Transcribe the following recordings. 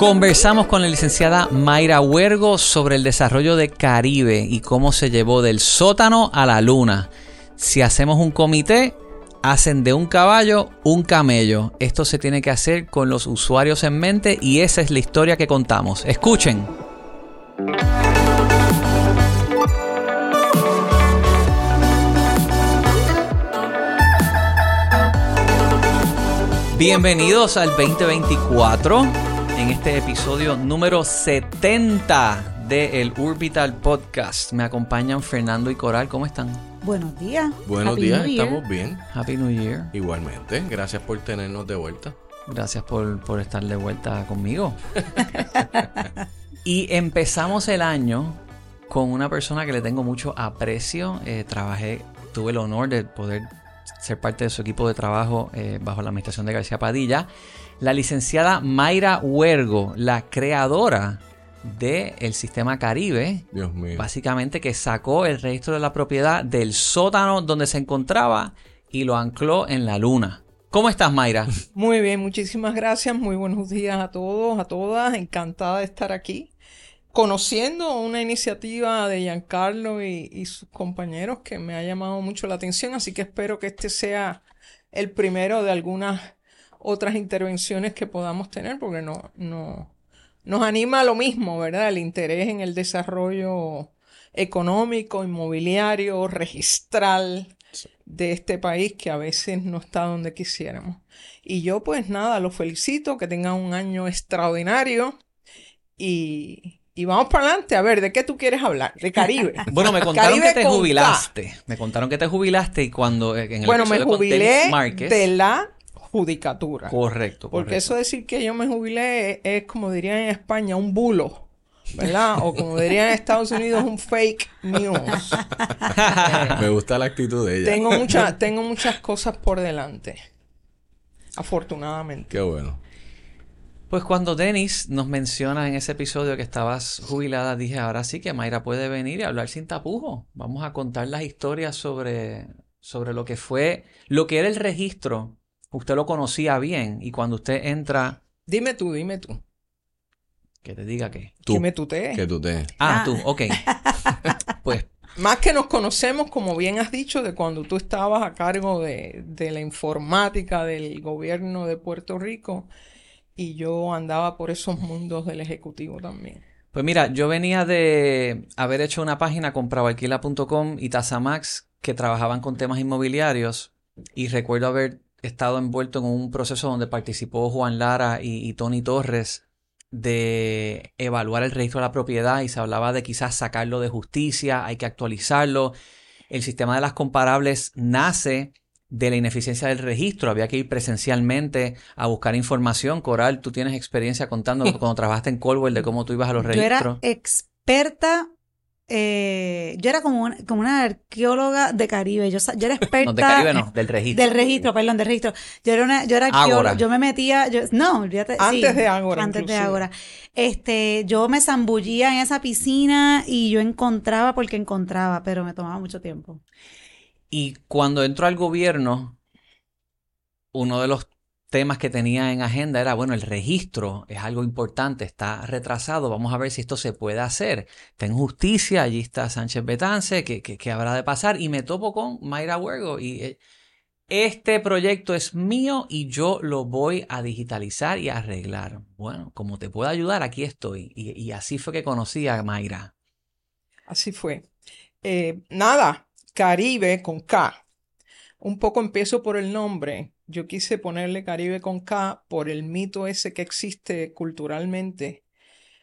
Conversamos con la licenciada Mayra Huergo sobre el desarrollo de Caribe y cómo se llevó del sótano a la luna. Si hacemos un comité, hacen de un caballo un camello. Esto se tiene que hacer con los usuarios en mente y esa es la historia que contamos. Escuchen. Bienvenidos al 2024 en este episodio número 70 de el Orbital Podcast. Me acompañan Fernando y Coral. ¿Cómo están? Buenos días. Buenos Happy días, estamos bien. Happy New Year. Igualmente, gracias por tenernos de vuelta. Gracias por, por estar de vuelta conmigo. y empezamos el año con una persona que le tengo mucho aprecio. Eh, trabajé, tuve el honor de poder ser parte de su equipo de trabajo eh, bajo la administración de García Padilla. La licenciada Mayra Huergo, la creadora del sistema Caribe, Dios mío. básicamente que sacó el registro de la propiedad del sótano donde se encontraba y lo ancló en la luna. ¿Cómo estás, Mayra? Muy bien, muchísimas gracias. Muy buenos días a todos, a todas. Encantada de estar aquí. Conociendo una iniciativa de Giancarlo y, y sus compañeros que me ha llamado mucho la atención, así que espero que este sea el primero de algunas otras intervenciones que podamos tener, porque no, no, nos anima a lo mismo, ¿verdad? El interés en el desarrollo económico, inmobiliario, registral de este país que a veces no está donde quisiéramos. Y yo pues nada, los felicito, que tengan un año extraordinario y, y vamos para adelante. A ver, ¿de qué tú quieres hablar? De Caribe. Bueno, me contaron Caribe que te K. jubilaste. Me contaron que te jubilaste y cuando en el Bueno, me jubilé de la judicatura. Correcto, Porque correcto. eso decir que yo me jubilé es, es, como dirían en España, un bulo, ¿verdad? O como dirían en Estados Unidos, un fake news. Me gusta la actitud de ella. Tengo, mucha- tengo muchas cosas por delante. Afortunadamente. Qué bueno. Pues cuando Denis nos menciona en ese episodio que estabas jubilada, dije, ahora sí que Mayra puede venir y hablar sin tapujos. Vamos a contar las historias sobre, sobre lo que fue, lo que era el registro. Usted lo conocía bien y cuando usted entra, Dime tú, dime tú. que te diga que... Tú, Que me tutee. que tú te... Ah, Ah. tú, ok. Pues Más que nos conocemos, como bien has dicho, de cuando tú estabas a cargo de, de la informática del gobierno de Puerto Rico y yo andaba por esos mundos del ejecutivo también. Pues mira, yo venía de haber hecho una página con pravoalquila.com y Tasamax que trabajaban con temas inmobiliarios y recuerdo haber estado envuelto en un proceso donde participó Juan Lara y, y Tony Torres de evaluar el registro de la propiedad y se hablaba de quizás sacarlo de justicia, hay que actualizarlo. El sistema de las comparables nace de la ineficiencia del registro, había que ir presencialmente a buscar información. Coral, tú tienes experiencia contando cuando trabajaste en Colwell de cómo tú ibas a los Yo registros. era experta, eh, yo era como una, como una arqueóloga de Caribe. Yo, yo era experta No, de Caribe no, del registro. del registro, perdón, del registro. Yo era una, yo era arqueóloga, yo me metía, yo, no, olvídate, Antes sí, de Ágora, antes de. Ágora. Este, yo me zambullía en esa piscina y yo encontraba porque encontraba, pero me tomaba mucho tiempo. Y cuando entró al gobierno, uno de los temas que tenía en agenda era, bueno, el registro es algo importante, está retrasado, vamos a ver si esto se puede hacer. Está en justicia, allí está Sánchez Betance, ¿qué, qué- habrá de pasar? Y me topo con Mayra Huergo y eh, este proyecto es mío y yo lo voy a digitalizar y arreglar. Bueno, como te puedo ayudar, aquí estoy. Y, y así fue que conocí a Mayra. Así fue. Eh, nada, Caribe con K. Un poco empiezo por el nombre. Yo quise ponerle Caribe con K por el mito ese que existe culturalmente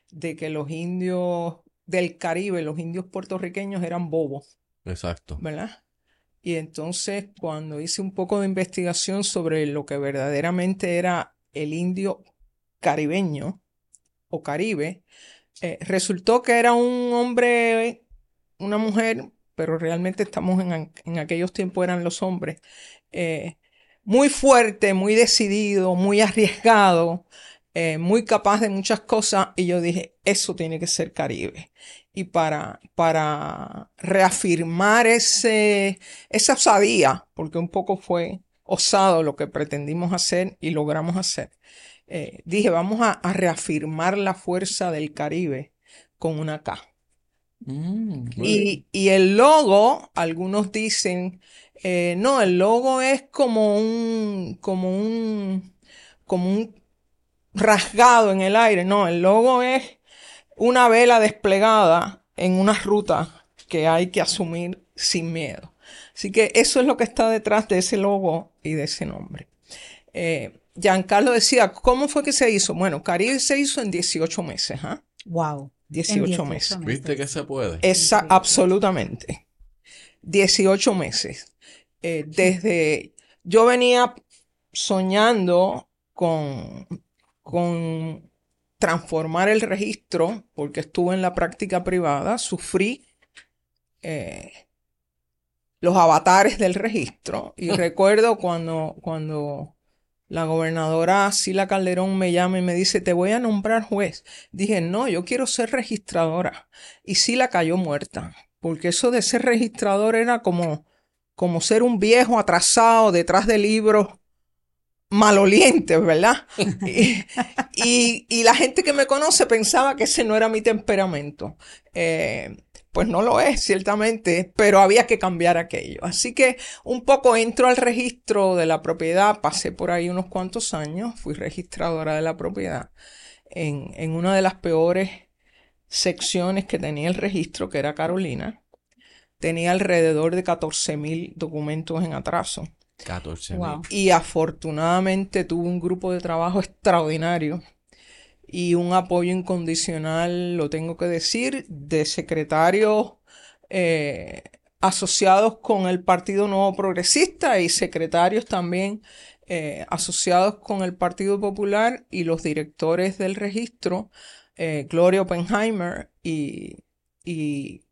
de que los indios del Caribe, los indios puertorriqueños eran bobos, Exacto. ¿verdad? Y entonces cuando hice un poco de investigación sobre lo que verdaderamente era el indio caribeño o caribe, eh, resultó que era un hombre, una mujer, pero realmente estamos en, en aquellos tiempos eran los hombres, eh, muy fuerte, muy decidido, muy arriesgado, eh, muy capaz de muchas cosas, y yo dije, eso tiene que ser Caribe. Y para, para reafirmar ese, esa osadía, porque un poco fue osado lo que pretendimos hacer y logramos hacer, eh, dije, vamos a, a reafirmar la fuerza del Caribe con una K. Mm, Y, y el logo, algunos dicen, eh, no, el logo es como un, como un, como un rasgado en el aire. No, el logo es una vela desplegada en una ruta que hay que asumir sin miedo. Así que eso es lo que está detrás de ese logo y de ese nombre. Eh, Giancarlo decía, ¿cómo fue que se hizo? Bueno, Caribe se hizo en 18 meses, ¿ah? Wow. 18 meses. ¿Viste que se puede? Esa, absolutamente. 18 meses. Eh, desde yo venía soñando con, con transformar el registro, porque estuve en la práctica privada, sufrí eh, los avatares del registro. Y recuerdo cuando, cuando la gobernadora Sila Calderón me llama y me dice, te voy a nombrar juez. Dije, no, yo quiero ser registradora. Y Sila cayó muerta, porque eso de ser registrador era como, como ser un viejo atrasado detrás de libros malolientes, ¿verdad? y, y, y la gente que me conoce pensaba que ese no era mi temperamento. Eh, pues no lo es, ciertamente, pero había que cambiar aquello. Así que un poco entro al registro de la propiedad, pasé por ahí unos cuantos años, fui registradora de la propiedad en, en una de las peores secciones que tenía el registro, que era Carolina. Tenía alrededor de 14 mil documentos en atraso. 14 mil. Wow. Y afortunadamente tuve un grupo de trabajo extraordinario y un apoyo incondicional, lo tengo que decir, de secretarios eh, asociados con el Partido Nuevo Progresista y secretarios también eh, asociados con el Partido Popular y los directores del registro, eh, Gloria Oppenheimer, y, y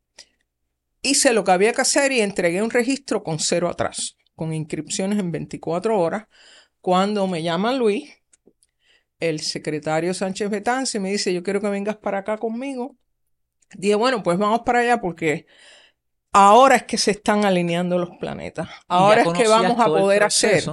hice lo que había que hacer y entregué un registro con cero atrás, con inscripciones en 24 horas. Cuando me llama Luis, el secretario Sánchez Betance me dice, yo quiero que vengas para acá conmigo. Dije, bueno, pues vamos para allá porque ahora es que se están alineando los planetas. Ahora es que vamos a poder hacer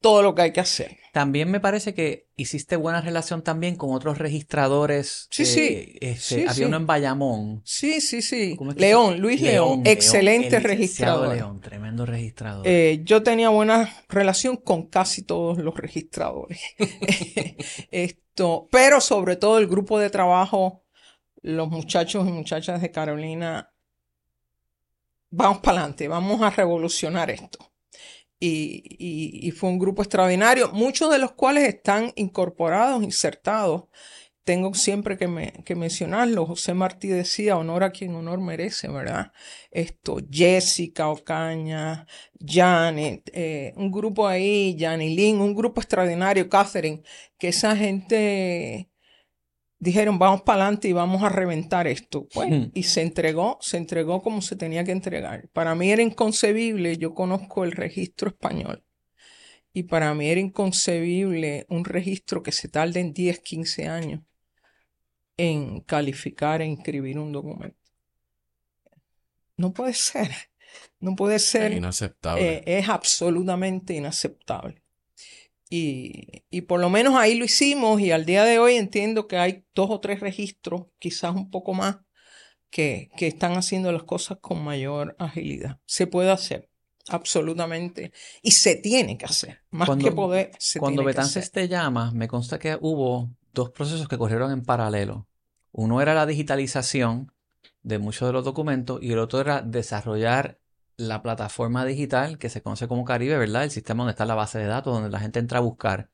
todo lo que hay que hacer. También me parece que hiciste buena relación también con otros registradores. Sí, eh, sí. este, Sí, había sí. uno en Bayamón. Sí, sí, sí. ¿Cómo es que León, Luis León, excelente el licenciado registrador. León, tremendo registrador. Eh, yo tenía buena relación con casi todos los registradores. Esto, pero sobre todo el grupo de trabajo, los muchachos y muchachas de Carolina, vamos para adelante, vamos a revolucionar esto. Y, y- y fue un grupo extraordinario, muchos de los cuales están incorporados, insertados. Tengo siempre que, me- que mencionarlo. José Martí decía, honor a quien honor merece, ¿verdad? Esto, Jessica Ocaña, Janet, eh, un grupo ahí, Janilyn, un grupo extraordinario, Catherine, que esa gente dijeron, vamos para adelante y vamos a reventar esto. Pues, Hmm. y se entregó, se entregó como se tenía que entregar. Para mí era inconcebible, yo conozco el registro español. Y para mí era inconcebible un registro que se tarde en 10, 15 años en calificar e inscribir un documento. No puede ser. No puede Es ser. inaceptable. Eh, es absolutamente inaceptable. Y, y por lo menos ahí lo hicimos y al día de hoy entiendo que hay dos o tres registros, quizás un poco más, que, que están haciendo las cosas con mayor agilidad. Se puede hacer, absolutamente. Y se tiene que hacer. Más Cuando- que poder, se Cuando tiene que hacer. te llama, me consta que hubo dos procesos que corrieron en paralelo. Uno era la digitalización de muchos de los documentos y el otro era desarrollar la plataforma digital que se conoce como Caribe, ¿verdad? El sistema donde está la base de datos, donde la gente entra a buscar.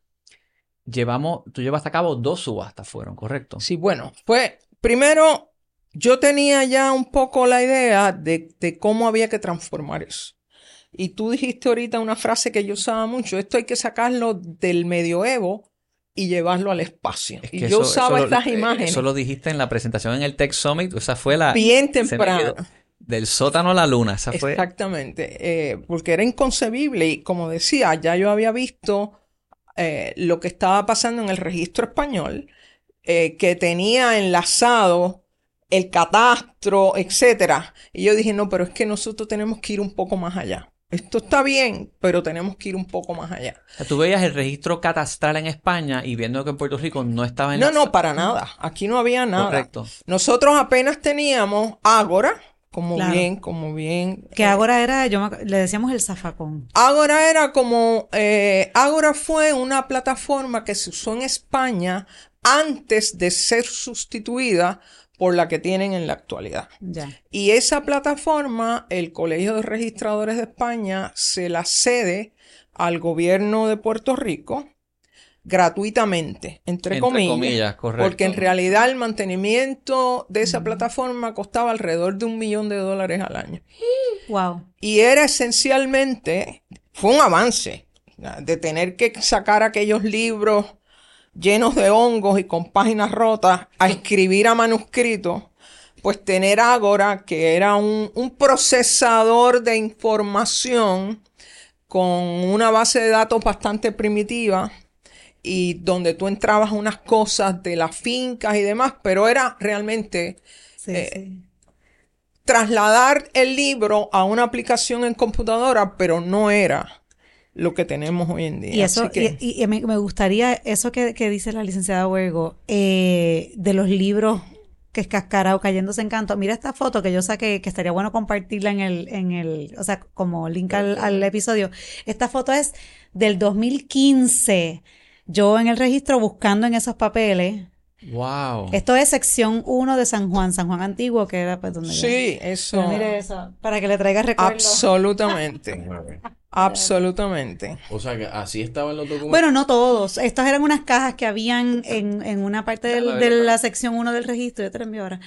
Llevamos, tú llevaste a cabo dos subastas, fueron, ¿correcto? Sí, bueno, pues primero yo tenía ya un poco la idea de, de cómo había que transformar eso. Y tú dijiste ahorita una frase que yo usaba mucho, esto hay que sacarlo del medioevo y llevarlo al espacio. Es y yo eso- usaba eso lo- estas eh, imágenes Eso lo dijiste en la presentación en el Tech Summit, o sea, fue la bien temprano. Del sótano a la luna, esa fue. Exactamente, eh, porque era inconcebible y como decía, ya yo había visto eh, lo que estaba pasando en el registro español, eh, que tenía enlazado el catastro, etcétera. Y yo dije, no, pero es que nosotros tenemos que ir un poco más allá. esto está bien, pero tenemos que ir un poco más allá. O sea, tú veías el registro catastral en España y viendo que en Puerto Rico no estaba en No, la- no, para nada. Aquí no había nada. Correcto. Nosotros apenas teníamos Ágora, como Claro. bien, como bien. Que ahora era, yo me le decíamos el zafacón. Ágora era como, eh, Ágora fue una plataforma que se usó en España antes de ser sustituida por la que tienen en la actualidad. Ya. Y esa plataforma, el Colegio de Registradores de España se la cede al gobierno de Puerto Rico gratuitamente, entre, Entre comillas, comillas, correcto. porque en realidad el mantenimiento de esa plataforma costaba alrededor de un millón de dólares al año. Wow. Y era esencialmente, fue un avance, de tener que sacar aquellos libros llenos de hongos y con páginas rotas a escribir a manuscrito, pues tener Ágora, que era un, un procesador de información con una base de datos bastante primitiva y donde tú entrabas unas cosas de las fincas y demás, pero era realmente Sí, Eh, sí. trasladar el libro a una aplicación en computadora, pero no era lo que tenemos hoy en día. Y eso, que- y, y- y me, me gustaría, eso que, que dice la licenciada Huergo, eh, de los libros que es cascarao cayéndose en canto. Mira esta foto que yo saqué, que estaría bueno compartirla en el, en el, o sea, como link al, al episodio. Esta foto es del 2015. Yo en el registro buscando en esos papeles. Wow. Esto es sección 1 de San Juan, San Juan Antiguo, que era pues donde yo- sí, eso. Pero mire eso, para que le traiga recuerdos. Absolutamente. Absolutamente. O sea que así estaban los documentos. Bueno, no todos. Estas eran unas cajas que habían en, en una parte del- Claro, de claro. la sección 1 del registro, yo te lo envío ahora,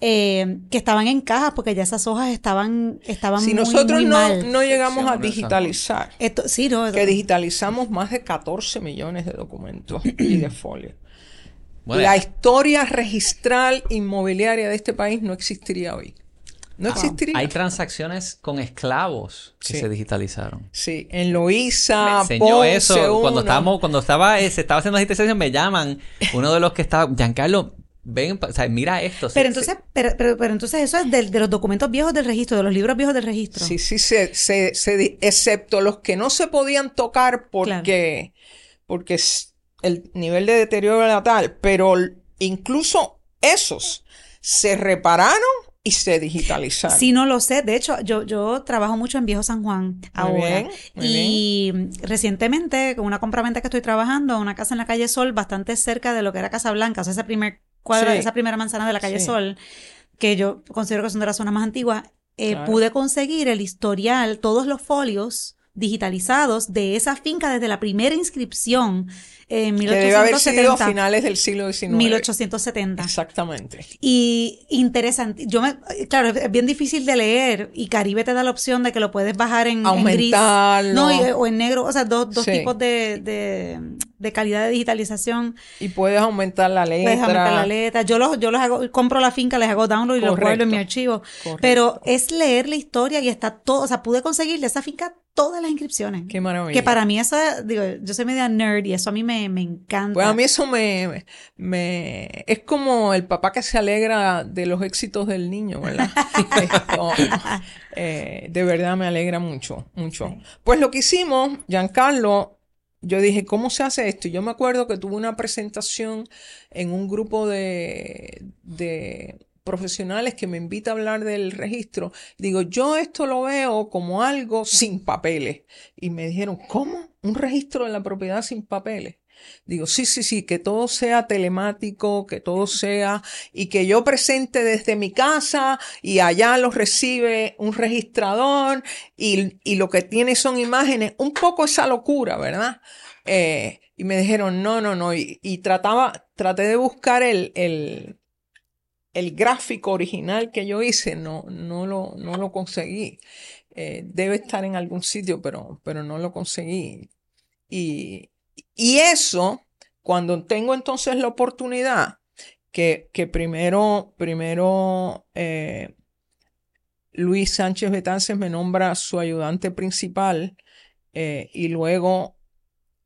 eh, que estaban en cajas porque ya esas hojas estaban, estaban Si muy, nosotros muy no, mal. no llegamos a Sección digitalizar, Esto, sí, no, que digitalizamos más de 14 millones de documentos y de folios. Bueno, La historia registral inmobiliaria de este país no existiría hoy. No existiría. hay transacciones con esclavos que Sí. se digitalizaron. Sí, en Loíza, Me enseñó Ponce, eso cuando estábamos, cuando estaba, eh, se estaba haciendo la digitalización, me llaman, uno de los que estaba, Giancarlo, ven, pa- o sea, mira esto. Pero se- entonces, pero, pero, pero entonces eso es de, los documentos viejos del registro, de los libros viejos del registro. Sí, sí, se, se, excepto los que no se podían tocar porque, porque el nivel de deterioro era tal, pero incluso esos se repararon y se digitalizaron. Sí, no lo sé. De hecho, yo, yo trabajo mucho en Viejo San Juan ahora. bien, muy y recientemente, con una compraventa que estoy trabajando, una casa en la calle Sol, bastante cerca de lo que era Casa Blanca, o sea, esa primer cuadra, Sí. esa primera manzana de la calle Sí. Sol, que yo considero que son de las zonas más antiguas, eh, Claro. pude conseguir el historial, todos los folios digitalizados de esa finca desde la primera inscripción en que debe haber sido a 1870. finales del siglo XIX. 1870. Exactamente. Y interesante, yo me, claro, es bien difícil de leer y Caribe te da la opción de que lo puedes bajar en, en gris. No, y- o en negro, o sea, dos, dos Sí. tipos de, de, de calidad de digitalización. Y puedes aumentar la letra. Puedes aumentar la letra. Yo los, yo los hago, compro la finca, les hago download y los guardo en mi archivo. Correcto. Pero es leer la historia y está todo, o sea, pude conseguir de esa finca todas las inscripciones. Qué maravilla. Que para mí eso, digo, yo soy media nerd y eso a mí me, me encanta. Pues a mí eso me, me... Es como el papá que se alegra de los éxitos del niño, ¿verdad? Eh, de verdad me alegra mucho, mucho. Pues lo que hicimos, Giancarlo, yo dije, ¿cómo se hace esto? Y yo me acuerdo que tuve una presentación en un grupo de, de profesionales que me invita a hablar del registro. Digo, yo esto lo veo como algo sin papeles. Y me dijeron, ¿cómo? ¿Un registro de la propiedad sin papeles? Digo, sí, sí, sí, que todo sea telemático, que todo sea, y que yo presente desde mi casa y allá lo recibe un registrador y, y lo que tiene son imágenes, un poco esa locura, ¿verdad? Eh, y me dijeron, no, no, no, y, y trataba, traté de buscar el, el, el gráfico original que yo hice, no, no, lo, no lo conseguí. Eh, debe estar en algún sitio, pero, pero no lo conseguí. Y, y eso, cuando tengo entonces la oportunidad, que, que primero, primero eh, Luis Sánchez Betances me nombra su ayudante principal eh, y luego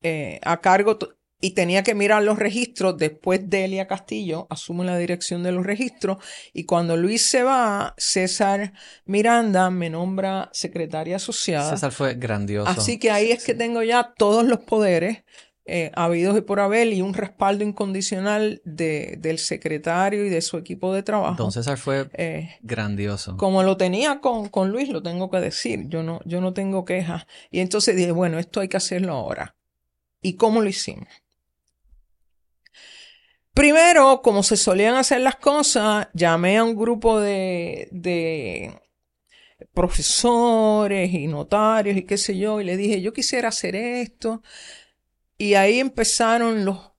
eh, a cargo, y tenía que mirar los registros. Después Delia Castillo asume la dirección de los registros y cuando Luis se va, César Miranda me nombra secretaria asociada. César fue grandioso. Así que ahí es que tengo ya todos los poderes eh, habidos y por haber y un respaldo incondicional de, del secretario y de su equipo de trabajo. Don César fue Eh, grandioso. como lo tenía con, con Luis, lo tengo que decir. Yo no, yo no tengo quejas. Y entonces dije, bueno, esto hay que hacerlo ahora. ¿Y cómo lo hicimos? Primero, como se solían hacer las cosas, llamé a un grupo de, de profesores y notarios y qué sé yo, y le dije, yo quisiera hacer esto. Y ahí empezaron los,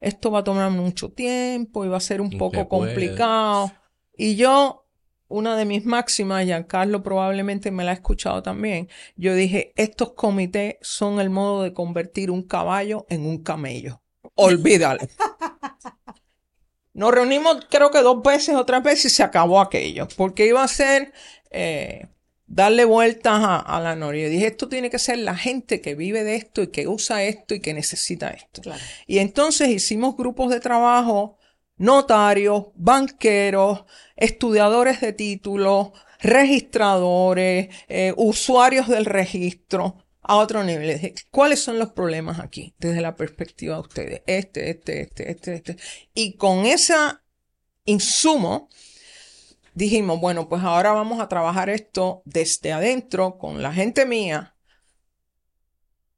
esto va a tomar mucho tiempo y va a ser un ¿Y poco complicado. Y yo, una de mis máximas, Giancarlo probablemente me la ha escuchado también, yo dije, estos comités son el modo de convertir un caballo en un camello. Olvídalo. Nos reunimos creo que dos veces o tres veces y se acabó aquello, porque iba a ser eh, darle vueltas a, a la noria. Dije, esto tiene que ser la gente que vive de esto y que usa esto y que necesita esto. Claro. Y entonces hicimos grupos de trabajo, notarios, banqueros, estudiadores de títulos, registradores, eh, usuarios del registro, a otro nivel. ¿cuáles son los problemas aquí desde la perspectiva de ustedes? Este, este, este, este, este. Y con ese insumo dijimos, bueno, pues ahora vamos a trabajar esto desde adentro con la gente mía,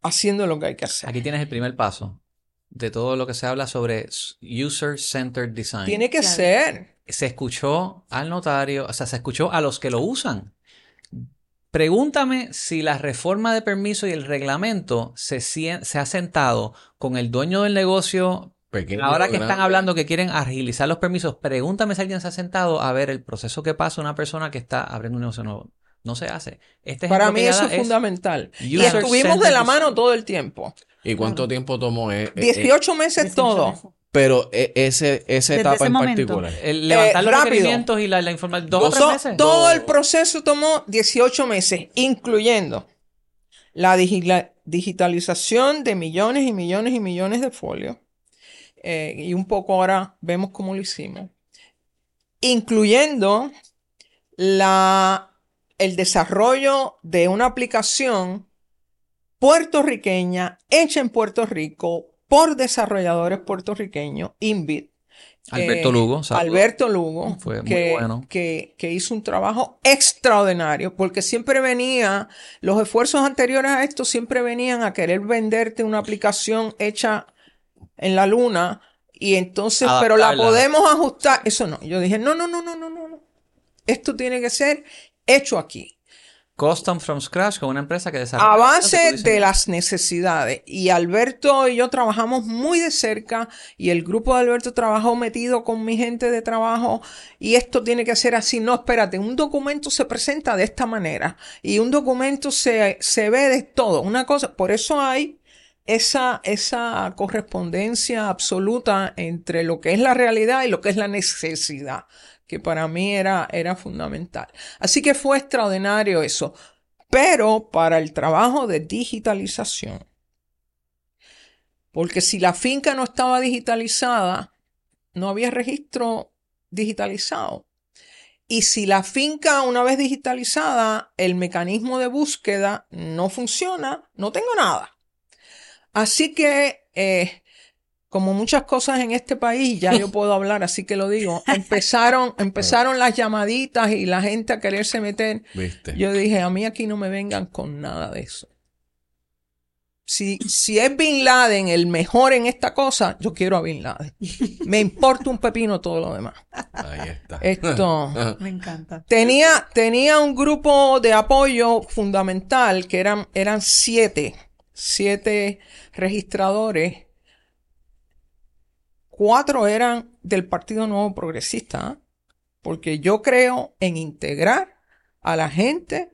haciendo lo que hay que hacer. Aquí tienes el primer paso de todo lo que se habla sobre user-centered design. Tiene que Claro. ser. Se escuchó al notario, o sea, se escuchó a los que lo usan. Pregúntame si la reforma de permiso y el reglamento se, se ha sentado con el dueño del negocio. Pequeño, Ahora que están hablando que quieren agilizar los permisos, pregúntame si alguien se ha sentado a ver el proceso que pasa una persona que está abriendo un negocio nuevo. No se hace. Este Para mí eso es fundamental. Y estuvimos de la mano todo el tiempo. ¿Y cuánto tiempo tomó? eh, eh, eh, 18 meses 18 todo. meses. pero eh, ese, esa etapa ese en momento. particular. El levantar Eh, los rápido. requerimientos y la, la información. Dos o tres To- meses. Todo el proceso tomó 18 meses, incluyendo la digitalización de millones y millones y millones de folios. Eh, y un poco ahora vemos cómo lo hicimos. Incluyendo la, el desarrollo de una aplicación puertorriqueña hecha en Puerto Rico por desarrolladores puertorriqueños, Inbit. Alberto Eh, Lugo. Alberto Lugo, Fue muy que, bueno. que, que hizo un trabajo extraordinario, porque siempre venía, los esfuerzos anteriores a esto siempre venían a querer venderte una aplicación hecha en la luna y entonces, pero la podemos ajustar. Eso no, yo dije, no, no, no, no, no, no. Esto tiene que ser hecho aquí. Custom from scratch con una empresa que desarrolla. A base de las necesidades. Y Alberto y yo trabajamos muy de cerca y el grupo de Alberto trabajó metido con mi gente de trabajo y esto tiene que ser así. No, espérate, un documento se presenta de esta manera y un documento se, se ve de todo. Una cosa, por eso hay esa, esa correspondencia absoluta entre lo que es la realidad y lo que es la necesidad, que para mí era, era fundamental. Así que fue extraordinario eso. Pero para el trabajo de digitalización, porque si la finca no estaba digitalizada, no había registro digitalizado. Y si la finca, una vez digitalizada, el mecanismo de búsqueda no funciona, no tengo nada. Así que, eh, como muchas cosas en este país, ya yo puedo hablar, así que lo digo, empezaron, empezaron las llamaditas y la gente a quererse meter. ¿Viste? Yo dije, a mí aquí no me vengan con nada de eso. Si, si es Bin Laden el mejor en esta cosa, yo quiero a Bin Laden. Me importa un pepino todo lo demás. Ahí está. Esto. Me encanta. Tenía, tenía un grupo de apoyo fundamental que eran, eran siete, siete registradores. Cuatro eran del Partido Nuevo Progresista, ¿eh? porque yo creo en integrar a la gente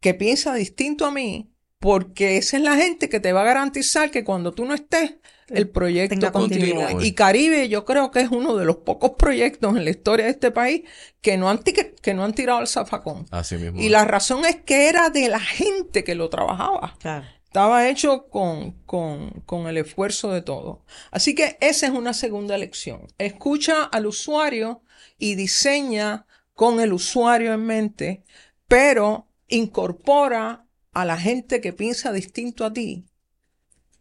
que piensa distinto a mí, porque esa es la gente que te va a garantizar que cuando tú no estés, el proyecto continuidad. Y Caribe yo creo que es uno de los pocos proyectos en la historia de este país que no han, ti- que no han tirado el zafacón. Así mismo. Y la razón es que era de la gente que lo trabajaba. Claro. Estaba hecho con, con, con el esfuerzo de todo. Así que esa es una segunda lección. Escucha al usuario y diseña con el usuario en mente, pero incorpora a la gente que piensa distinto a ti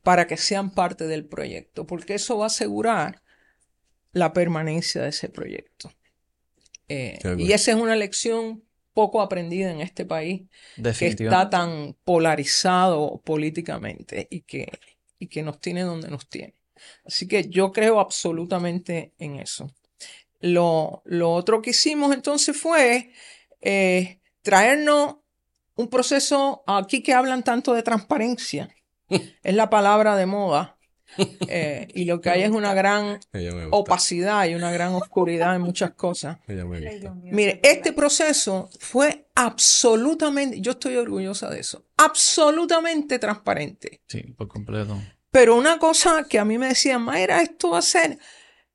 para que sean parte del proyecto, porque eso va a asegurar la permanencia de ese proyecto. Eh, y esa es una lección poco aprendida en este país que está tan polarizado políticamente y que, y que nos tiene donde nos tiene. Así que yo creo absolutamente en eso. Lo, lo otro que hicimos entonces fue eh, traernos un proceso, aquí que hablan tanto de transparencia, es la palabra de moda, eh, y lo que hay es una gran opacidad y una gran oscuridad en muchas cosas. Ella me gusta. Mire, este proceso fue absolutamente, yo estoy orgullosa de eso, absolutamente transparente. Sí, por completo. Pero una cosa que a mí me decían, Mayra, esto va a ser.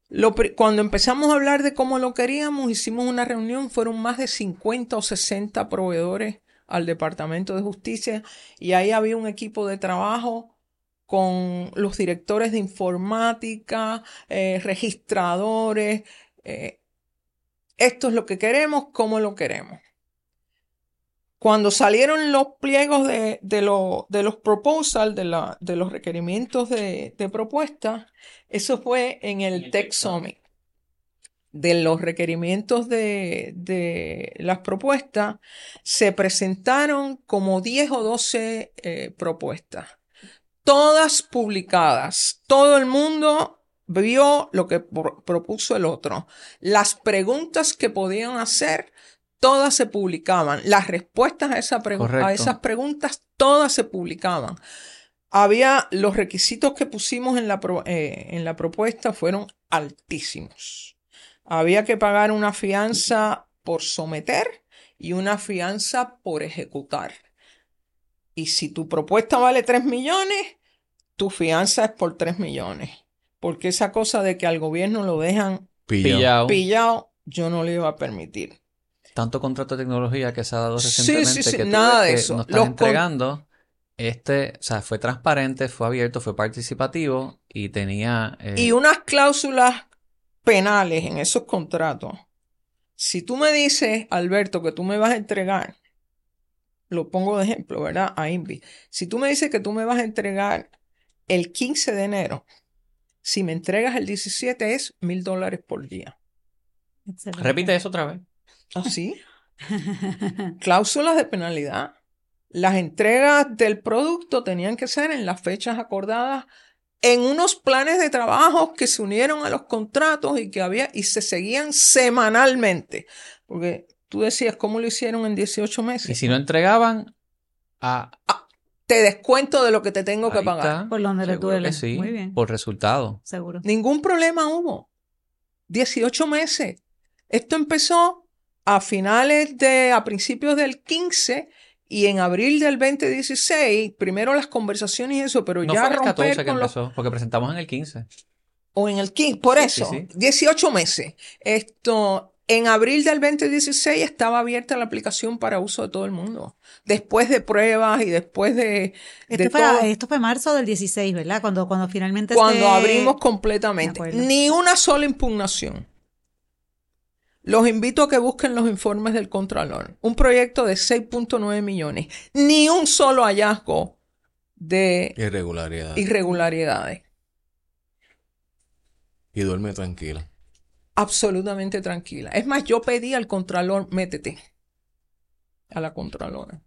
Lo cuando empezamos a hablar de cómo lo queríamos, hicimos una reunión, fueron más de 50 o 60 proveedores al Departamento de Justicia y ahí había un equipo de trabajo con los directores de informática, eh, registradores. eh, esto es lo que queremos, cómo lo queremos. Cuando salieron los pliegos de, de, lo- de los proposals, de, la- de los requerimientos de, de propuesta, eso fue en el Tech Summit. De los requerimientos de, de las propuestas, se presentaron como 10 o 12 eh, propuestas, todas publicadas. Todo el mundo vio lo que pro- propuso el otro. Las preguntas que podían hacer, todas se publicaban. Las respuestas a, esa esas preguntas, todas se publicaban. Había los requisitos que pusimos en la, pro- eh, en la propuesta fueron altísimos. Había que pagar una fianza por someter y una fianza por ejecutar. Y si tu propuesta vale 3 millones, tu fianza es por 3 millones. Porque esa cosa de que al gobierno lo dejan Pillado. Pillado. yo no le iba a permitir. Tanto contrato de tecnología que se ha dado Sí, recientemente sí, sí, que tú nada de que eso. nos están Los entregando. Este, o sea, fue transparente, fue abierto, fue participativo y tenía eh, Y unas cláusulas penales en esos contratos. Si tú me dices, Alberto, que tú me vas a entregar, lo pongo de ejemplo, ¿verdad? A Invi. Si tú me dices que tú me vas a entregar el 15 de enero, si me entregas el 17 es mil dólares por día. Excelente. Repite eso otra vez. ¿Así? Cláusulas de penalidad. Las entregas del producto tenían que ser en las fechas acordadas en unos planes de trabajo que se unieron a los contratos y que había y se seguían semanalmente. Porque tú decías cómo lo hicieron en 18 meses. Y si no entregaban, ah, Te descuento de lo que te tengo que pagar. está. Por donde le duele. sí, Muy bien. por resultado. Seguro. Ningún problema hubo. 18 meses. Esto empezó a finales de, a principios del 15 y en abril del 2016, primero las conversaciones y eso, pero No ya fue en el romper 14 que con los, empezó, porque presentamos en el 15. o en el 15, por Sí, eso, sí, sí. 18 meses. Esto, en abril del 2016 estaba abierta la aplicación para uso de todo el mundo. Después de pruebas y después de, de Esto fue, todo. esto fue marzo del 16, ¿verdad? Cuando, cuando finalmente cuando se- abrimos completamente. Ni una sola impugnación. Los invito a que busquen los informes del Contralor. Un proyecto de 6.9 millones. Ni un solo hallazgo de Irregularidad. irregularidades. Y duerme tranquila. Absolutamente tranquila. Es más, yo pedí al Contralor, métete a la Contralora.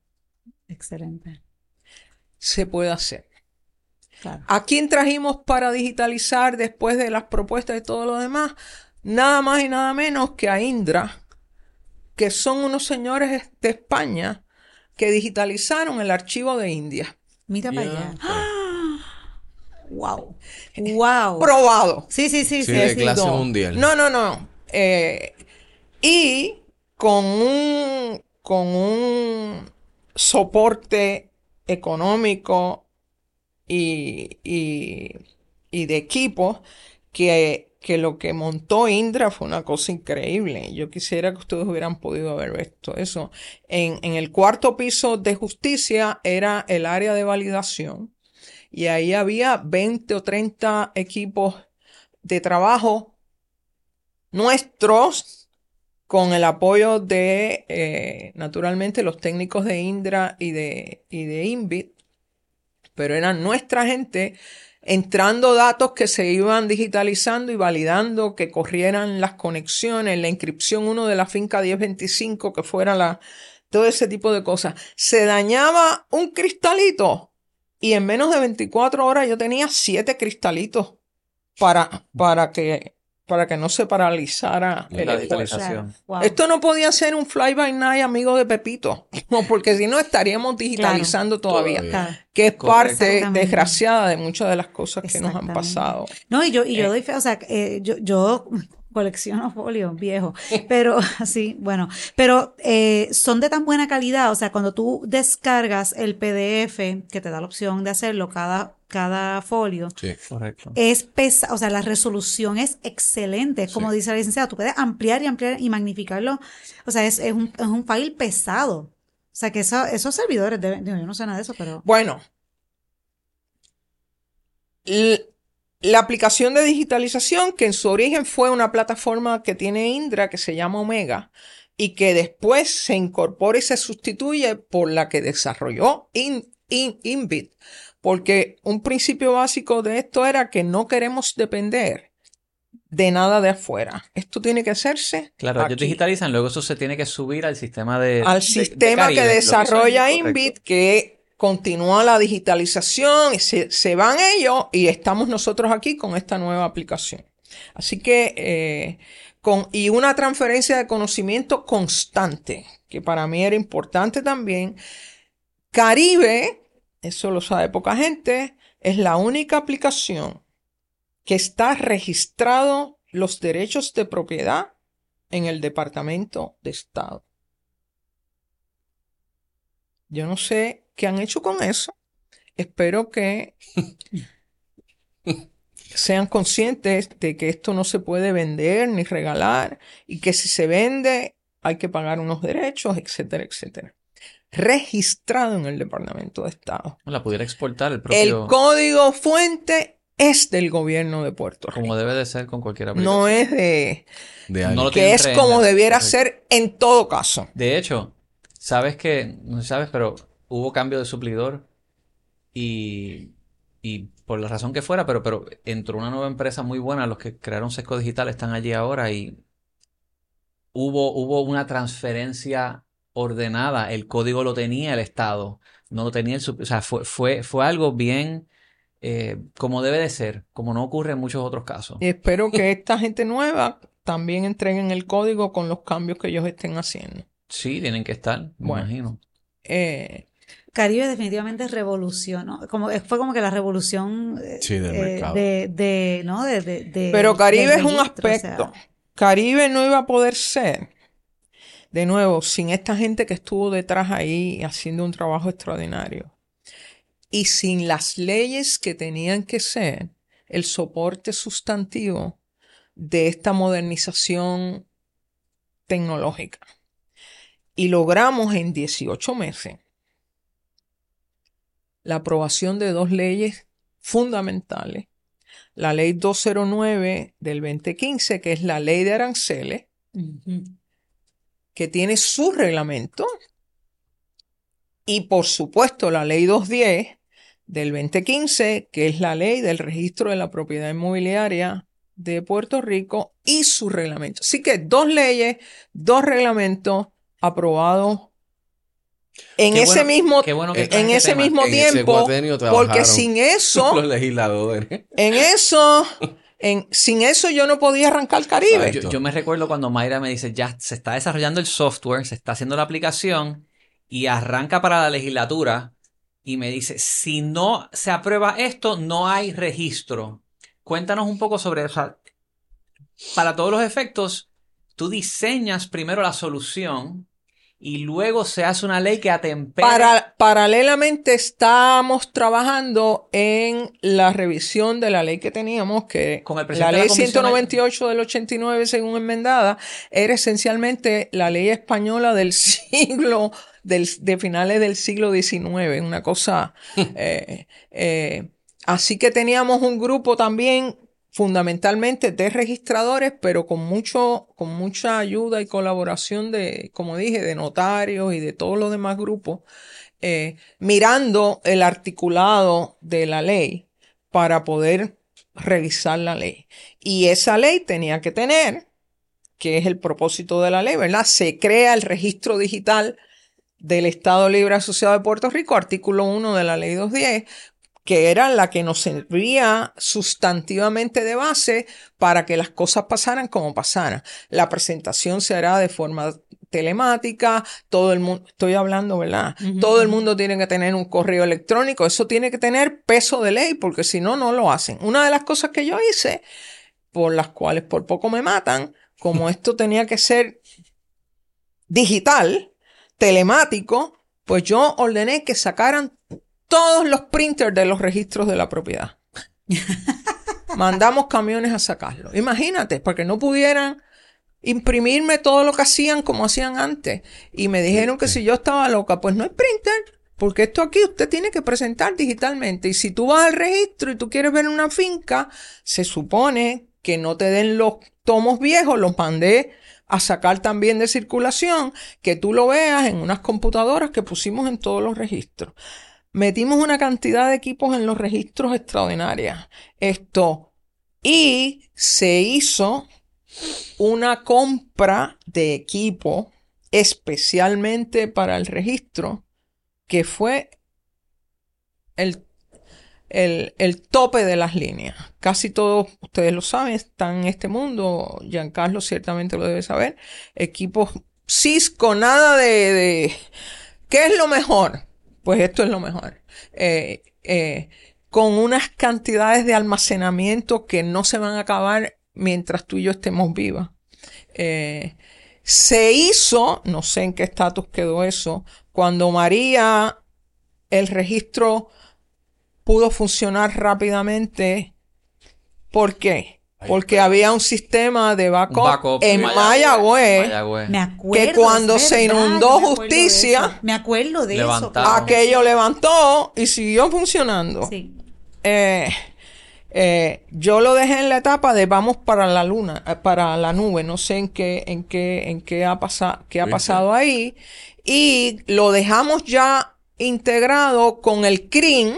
Excelente. Se puede hacer. Claro. ¿A quién trajimos para digitalizar después de las propuestas y todo lo demás? Nada más y nada menos que a Indra, que son unos señores de España que digitalizaron el archivo de India. Mira para allá. Diantre. Wow. Wow. Probado. Sí, sí, sí, Sí, sí. de sí. clase No. mundial. No, no, no. Eh, y con un, con un soporte económico y, y- y de equipo que, que lo que montó Indra fue una cosa increíble. Yo quisiera que ustedes hubieran podido haber visto eso. En, en el cuarto piso de justicia era el área de validación y ahí había 20 o 30 equipos de trabajo nuestros con el apoyo de, eh, naturalmente, los técnicos de Indra y de, y de Invit, pero eran nuestra gente entrando datos que se iban digitalizando y validando que corrieran las conexiones, la inscripción uno de la finca 1025, que fuera la, todo ese tipo de cosas. Se dañaba un cristalito y en menos de 24 horas yo tenía siete cristalitos para, para que para que no se paralizara La el digitalización. Wow. Esto no podía ser un fly by night amigo de Pepito, no, porque si no estaríamos digitalizando todavía, que es Correcto. parte desgraciada de muchas de las cosas que nos han pasado. No, y yo, y Eh. yo doy fe, o sea, eh, yo, yo colecciono folios viejos, pero sí, bueno, pero eh, son de tan buena calidad, o sea, cuando tú descargas el PDF, que te da la opción de hacerlo cada, cada folio, Sí. Correcto. es pesa, o sea, la resolución es excelente, es como Sí. dice la licenciada, tú puedes ampliar y ampliar y magnificarlo, o sea, es, es un, es un file pesado. O sea, que eso- esos servidores deben, digo, yo no sé nada de eso, pero... Bueno, la aplicación de digitalización, que en su origen fue una plataforma que tiene Indra, que se llama Omega, y que después se incorpora y se sustituye por la que desarrolló In- In- Invit, porque un principio básico de esto era que no queremos depender de nada de afuera. Esto tiene que hacerse Claro, ellos aquí digitalizan, luego eso se tiene que subir al sistema de... al de- de sistema Caribe, que desarrolla correcto. Invit, que continúa la digitalización, se, se van ellos y estamos nosotros aquí con esta nueva aplicación. Así que, eh, con, y una transferencia de conocimiento constante, que para mí era importante también. Caribe, eso lo sabe poca gente, es la única aplicación que está registrado los derechos de propiedad en el Departamento de Estado. Yo no sé qué han hecho con eso. Espero que sean conscientes de que esto no se puede vender ni regalar y que si se vende hay que pagar unos derechos, etcétera, etcétera. Registrado en el Departamento de Estado. La pudiera exportar el El propio... código fuente es del gobierno de Puerto Rico. Como debe de ser con cualquier aplicación. No es de... De No que es como debiera correcto. ser en todo caso. De hecho, sabes que, no sabes, pero hubo cambio de suplidor y, y por la razón que fuera, pero, pero entró una nueva empresa muy buena, los que crearon Sesco Digital están allí ahora y hubo, hubo una transferencia ordenada, el código lo tenía el Estado, no lo tenía el o sea, fue, fue, fue algo bien eh, como debe de ser, como no ocurre en muchos otros casos. Espero que esta gente nueva también entreguen el código con los cambios que ellos estén haciendo. Sí, tienen que estar, me Bueno. imagino. Eh, Caribe definitivamente revolucionó, como fue como que la revolución eh, Sí, del eh, mercado. de, de, ¿no? De, de- de- pero Caribe del es un registro, o sea, aspecto. Caribe no iba a poder ser, de nuevo, sin esta gente que estuvo detrás ahí haciendo un trabajo extraordinario. Y sin las leyes que tenían que ser el soporte sustantivo de esta modernización tecnológica. Y logramos en 18 meses la aprobación de dos leyes fundamentales. La ley 209 del 2015, que es la ley de aranceles, que tiene su reglamento, y por supuesto la ley 210 del 2015, que es la ley del registro de la propiedad inmobiliaria de Puerto Rico y su reglamento. Así que dos leyes, dos reglamentos aprobados en Qué ese bueno- mismo Qué bueno que en este ese tema. mismo ese tiempo, porque sin eso, Los legisladores. en eso, en, sin eso yo no podía arrancar Caribe. Yo, yo me recuerdo cuando Mayra me dice, ya se está desarrollando el software, se está haciendo la aplicación y arranca para la legislatura y me dice, si no se aprueba esto, no hay registro. Cuéntanos un poco sobre eso. Para todos los efectos, tú diseñas primero la solución y luego se hace una ley que atempera. Para- paralelamente estamos trabajando en la revisión de la ley que teníamos, que Con el la ley la comisión- 198 del 89, según enmendada, era esencialmente la ley española del siglo, del, de finales del siglo XIX, una cosa... eh, eh, así que teníamos un grupo también fundamentalmente de registradores, pero con mucho, con mucha ayuda y colaboración de, como dije, de notarios y de todos los demás grupos, eh, mirando el articulado de la ley para poder revisar la ley. Y esa ley tenía que tener, que es el propósito de la ley, ¿verdad? Se crea el registro digital del Estado Libre Asociado de Puerto Rico, artículo 1 de la ley 210, que era la que nos servía sustantivamente de base para que las cosas pasaran como pasaran. La presentación se hará de forma telemática, todo el mundo, estoy hablando, ¿verdad? Todo el mundo tiene que tener un correo electrónico, eso tiene que tener peso de ley, porque si no, no lo hacen. Una de las cosas que yo hice, por las cuales por poco me matan, como esto tenía que ser digital, telemático, pues yo ordené que sacaran todos los printers de los registros de la propiedad. Mandamos camiones a sacarlo. Imagínate, para que no pudieran imprimirme todo lo que hacían como hacían antes. Y me dijeron que si yo estaba loca, pues no hay printer, porque esto aquí usted tiene que presentar digitalmente. Y si tú vas al registro y tú quieres ver una finca, se supone que no te den los tomos viejos, los mandé a sacar también de circulación, que tú lo veas en unas computadoras que pusimos en todos los registros. Metimos una cantidad de equipos en los registros extraordinarias. Esto. Y se hizo una compra de equipo especialmente para el registro, que fue el, el, el tope de las líneas. Casi todos ustedes lo saben, están en este mundo. Giancarlo ciertamente lo debe saber. Equipos Cisco, nada de, de ¿qué es lo mejor? Pues esto es lo mejor. Eh, eh, con unas cantidades de almacenamiento que no se van a acabar mientras tú y yo estemos vivas. Eh, se hizo, no sé en qué estatus quedó eso, cuando María, el registro pudo funcionar rápidamente. ¿Por qué? Porque había un sistema de backup, Backup en Mayagüez, Mayagüez. Me acuerdo. que cuando se inundó me justicia. Me acuerdo de eso. aquello levantó y siguió funcionando. Sí. Eh, eh, yo lo dejé en la etapa de vamos para la luna, eh, para la nube. No sé en qué, en qué, en qué ha pasado, qué ha pasado ahí. Y lo dejamos ya integrado con el CRIM.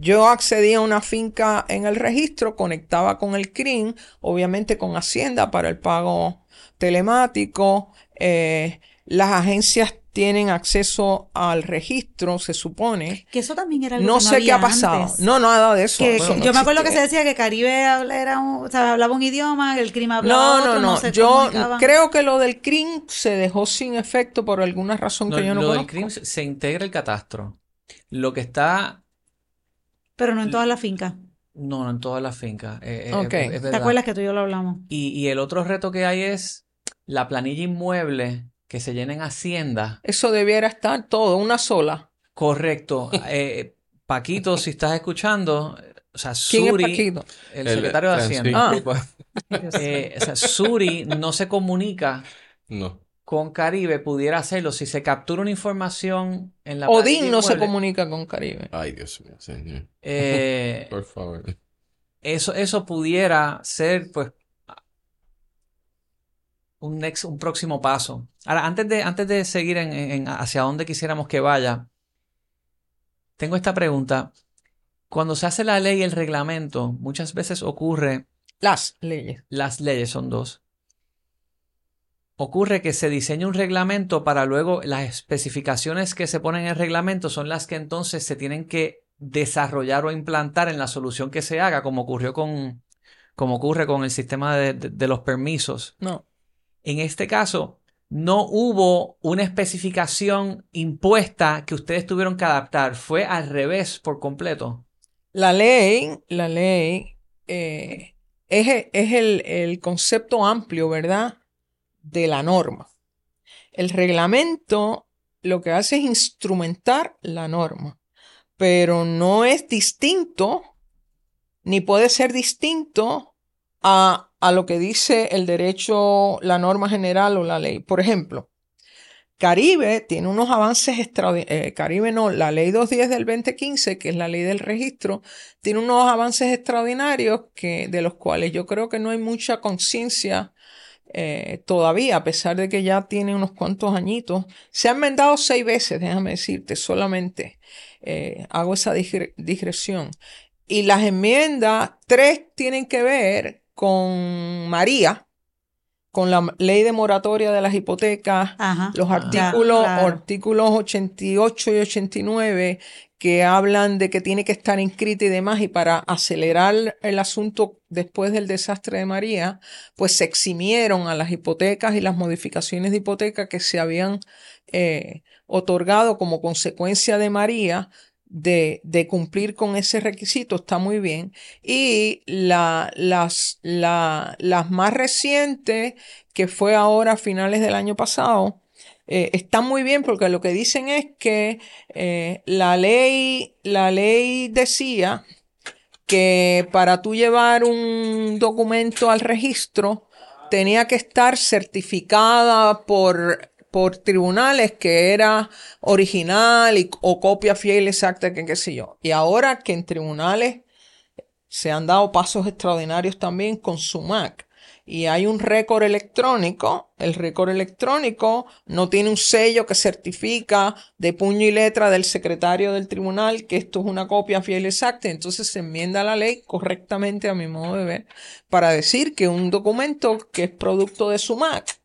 Yo accedí a una finca en el registro, conectaba con el CRIM, obviamente con Hacienda para el pago telemático. Eh, las agencias tienen acceso al registro, se supone. Que eso también era algo No que sé qué ha pasado. antes. No, nada de eso. Que- Eso que- no yo me acuerdo que se decía que Caribe habla- era un, o sea, hablaba un idioma, el crimen hablaba No, otro, no, no. se yo creo que lo del CRIM se dejó sin efecto por alguna razón No, que yo no lo del conozco. crimen se se integra el catastro. Lo que está, Pero no en todas las fincas. no, no en todas las fincas. eh, eh, Ok. es- es ¿Te acuerdas que tú y yo lo hablamos? Y, y el otro reto que hay es la planilla inmueble que se llena en Hacienda. Eso debiera estar todo, una sola. Correcto. Eh, Paquito, si estás escuchando, o sea, ¿Quién Suri, es Paquito? el secretario de Hacienda, pues, eh, o sea, Suri no se comunica No. Con Caribe, pudiera hacerlo. Si se captura una información en la Odín no se comunica con Caribe. Ay, Dios mío, señor. eh, Por favor. eso, eso pudiera ser, pues, un, next- un próximo paso. Ahora, antes de, antes de seguir en, en hacia dónde quisiéramos que vaya, tengo esta pregunta. Cuando se hace la ley y el reglamento, muchas veces ocurre, Las leyes. las leyes son dos, ocurre que se diseña un reglamento para luego las especificaciones que se ponen en el reglamento son las que entonces se tienen que desarrollar o implantar en la solución que se haga, como ocurrió con, como ocurre con el sistema de, de- de los permisos. No. En este caso, no hubo una especificación impuesta que ustedes tuvieron que adaptar. Fue al revés por completo. La ley, la ley eh, es, es el, el concepto amplio, ¿verdad? De la norma. El reglamento lo que hace es instrumentar la norma, pero no es distinto, ni puede ser distinto a, a lo que dice el derecho, la norma general o la ley. Por ejemplo, Caribe tiene unos avances extraordinarios. Eh, Caribe no, la ley 210 del 2015, que es la ley del registro, tiene unos avances extraordinarios que, de los cuales yo creo que no hay mucha conciencia eh, todavía, a pesar de que ya tiene unos cuantos añitos. Se han enmendado seis veces, déjame decirte, solamente eh, hago esa digresión. Y las enmiendas, tres tienen que ver con María, con la ley de moratoria de las hipotecas, los artículos, artículos 88 y 89 que hablan de que tiene que estar inscrita y demás, y para acelerar el asunto después del desastre de María, pues se eximieron a las hipotecas y las modificaciones de hipoteca que se habían eh, otorgado como consecuencia de María, de, de, cumplir con ese requisito está muy bien. Y la, las, la, las más recientes, que fue ahora a finales del año pasado, eh, están muy bien porque lo que dicen es que eh, la ley, la ley decía que para tú llevar un documento al registro tenía que estar certificada por por tribunales que era original y, o copia fiel exacta, que qué sé yo. Y ahora que en tribunales se han dado pasos extraordinarios también con SUMAC y hay un récord electrónico, el récord electrónico no tiene un sello que certifica de puño y letra del secretario del tribunal que esto es una copia fiel exacta, entonces se enmienda la ley correctamente a mi modo de ver para decir que un documento que es producto de SUMAC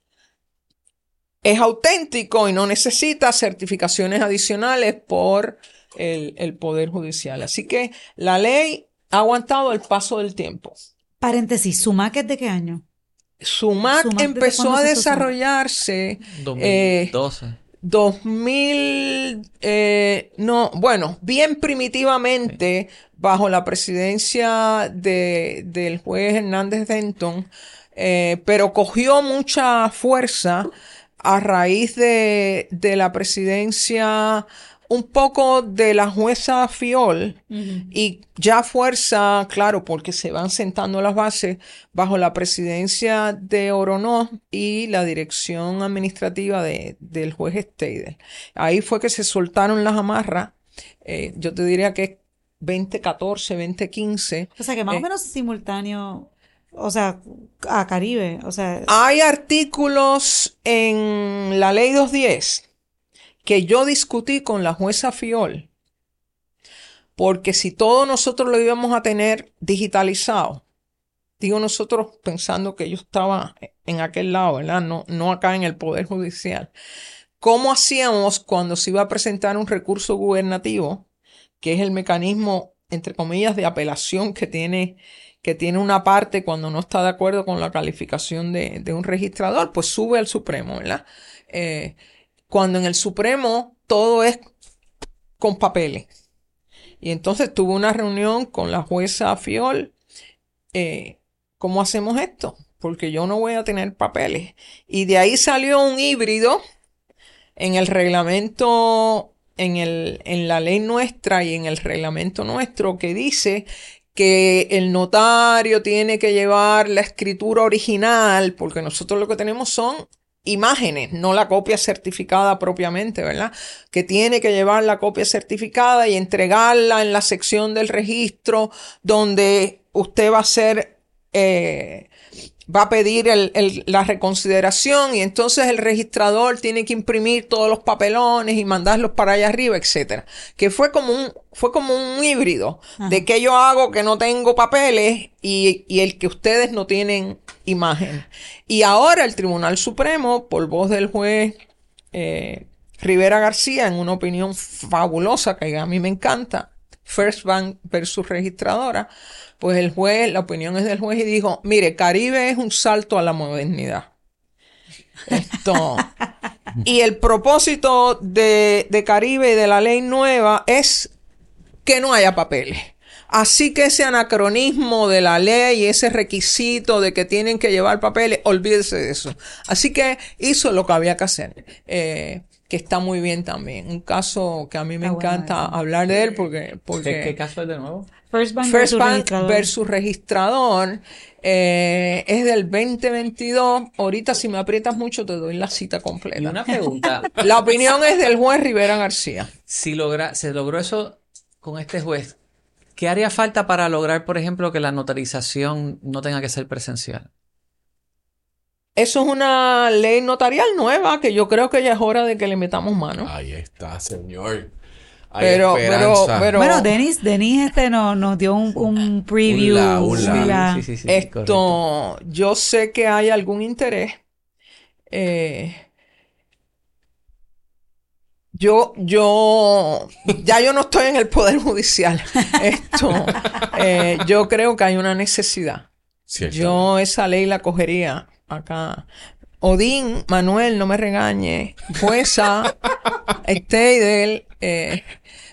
es auténtico y no necesita certificaciones adicionales por el, Poder Judicial. Así que la ley ha aguantado el paso del tiempo. Paréntesis, ¿Sumac es de qué año? Sumac, empezó a desarrollarse. 2012. 2000, eh, eh, no, bueno, bien primitivamente, bajo la presidencia de, del juez Hernández Denton, eh, pero cogió mucha fuerza a raíz de, la presidencia un poco de la jueza Fiol y ya fuerza, claro, porque se van sentando las bases bajo la presidencia de Orono y la dirección administrativa de, del juez Steidel. Ahí fue que se soltaron las amarras. Eh, yo te diría que 2014, 2015. O sea que más o eh, menos simultáneo o sea, a Caribe, o sea... Hay artículos en la ley 210 que yo discutí con la jueza Fiol, porque si todo nosotros lo íbamos a tener digitalizado, digo nosotros pensando que yo estaba en aquel lado, ¿verdad? No, no acá en el Poder Judicial. ¿Cómo hacíamos cuando se iba a presentar un recurso gubernativo, que es el mecanismo, entre comillas, de apelación que tiene que tiene una parte cuando no está de acuerdo con la calificación de, un registrador, pues sube al Supremo, ¿verdad? Eh, cuando en el Supremo todo es con papeles. Y entonces tuve una reunión con la jueza Fiol. Eh, ¿Cómo hacemos esto? Porque yo no voy a tener papeles. Y de ahí salió un híbrido en el reglamento, en, el, en la ley nuestra y en el reglamento nuestro que dice que el notario tiene que llevar la escritura original, porque nosotros lo que tenemos son imágenes, no la copia certificada propiamente, ¿verdad? Que tiene que llevar la copia certificada y entregarla en la sección del registro donde usted va a ser eh, va a pedir la reconsideración y entonces el registrador tiene que imprimir todos los papelones y mandarlos para allá arriba, etcétera. Que fue como un, fue como un híbrido de que yo hago que no tengo papeles y, el que ustedes no tienen imagen. Y ahora el Tribunal Supremo, por voz del juez eh, Rivera García, en una opinión fabulosa que a mí me encanta, First Bank versus registradora, pues el juez, la opinión es del juez y dijo, mire, Caribe es un salto a la modernidad. Esto. y el propósito de, de Caribe y de la ley nueva es que no haya papeles. Así que ese anacronismo de la ley, ese requisito de que tienen que llevar papeles, olvídese de eso. Así que hizo lo que había que hacer. Eh, que está muy bien también. Un caso que a mí me Está encanta hablar de él porque, porque ¿Qué, qué caso es de nuevo? First Bank First versus Bank registrador. versus registrador eh, es del 2022. Ahorita si me aprietas mucho te doy la cita Y completa. una pregunta. La opinión es del juez Rivera García. si logra, se logró eso con este juez, ¿qué haría falta para lograr, por ejemplo, que la notarización no tenga que ser presencial? Eso es una ley notarial nueva que yo creo que ya es hora de que le metamos mano. Ahí está, señor. Hay Pero, pero, esperanza. pero, Bueno, Denis, Denis este nos, nos dio un, un preview. Un la, un la. un la. Sí, sí, sí, correcto. esto, yo sé que hay algún interés. Eh, yo, yo, ya yo no estoy en el Poder Judicial. Esto, eh, yo creo que hay una necesidad. Ciertamente. Yo esa ley la cogería acá. Odín, Manuel, no me regañe. Jueza, Steidel, eh,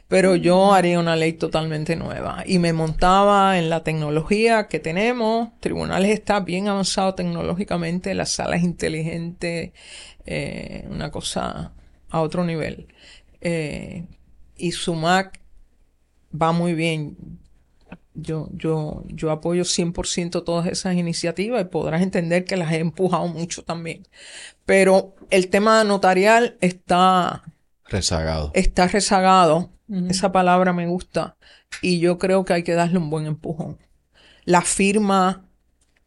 pero yo haría una ley totalmente nueva. Y me montaba en la tecnología que tenemos. Tribunales está bien avanzado tecnológicamente, las salas inteligentes, eh, una cosa a otro nivel. Eh, y Sumac va muy bien. Yo, yo, yo apoyo 100% todas esas iniciativas y podrás entender que las he empujado mucho también. Pero el tema notarial está, Rezagado. está rezagado. Esa palabra me gusta. Y yo creo que hay que darle un buen empujón. La firma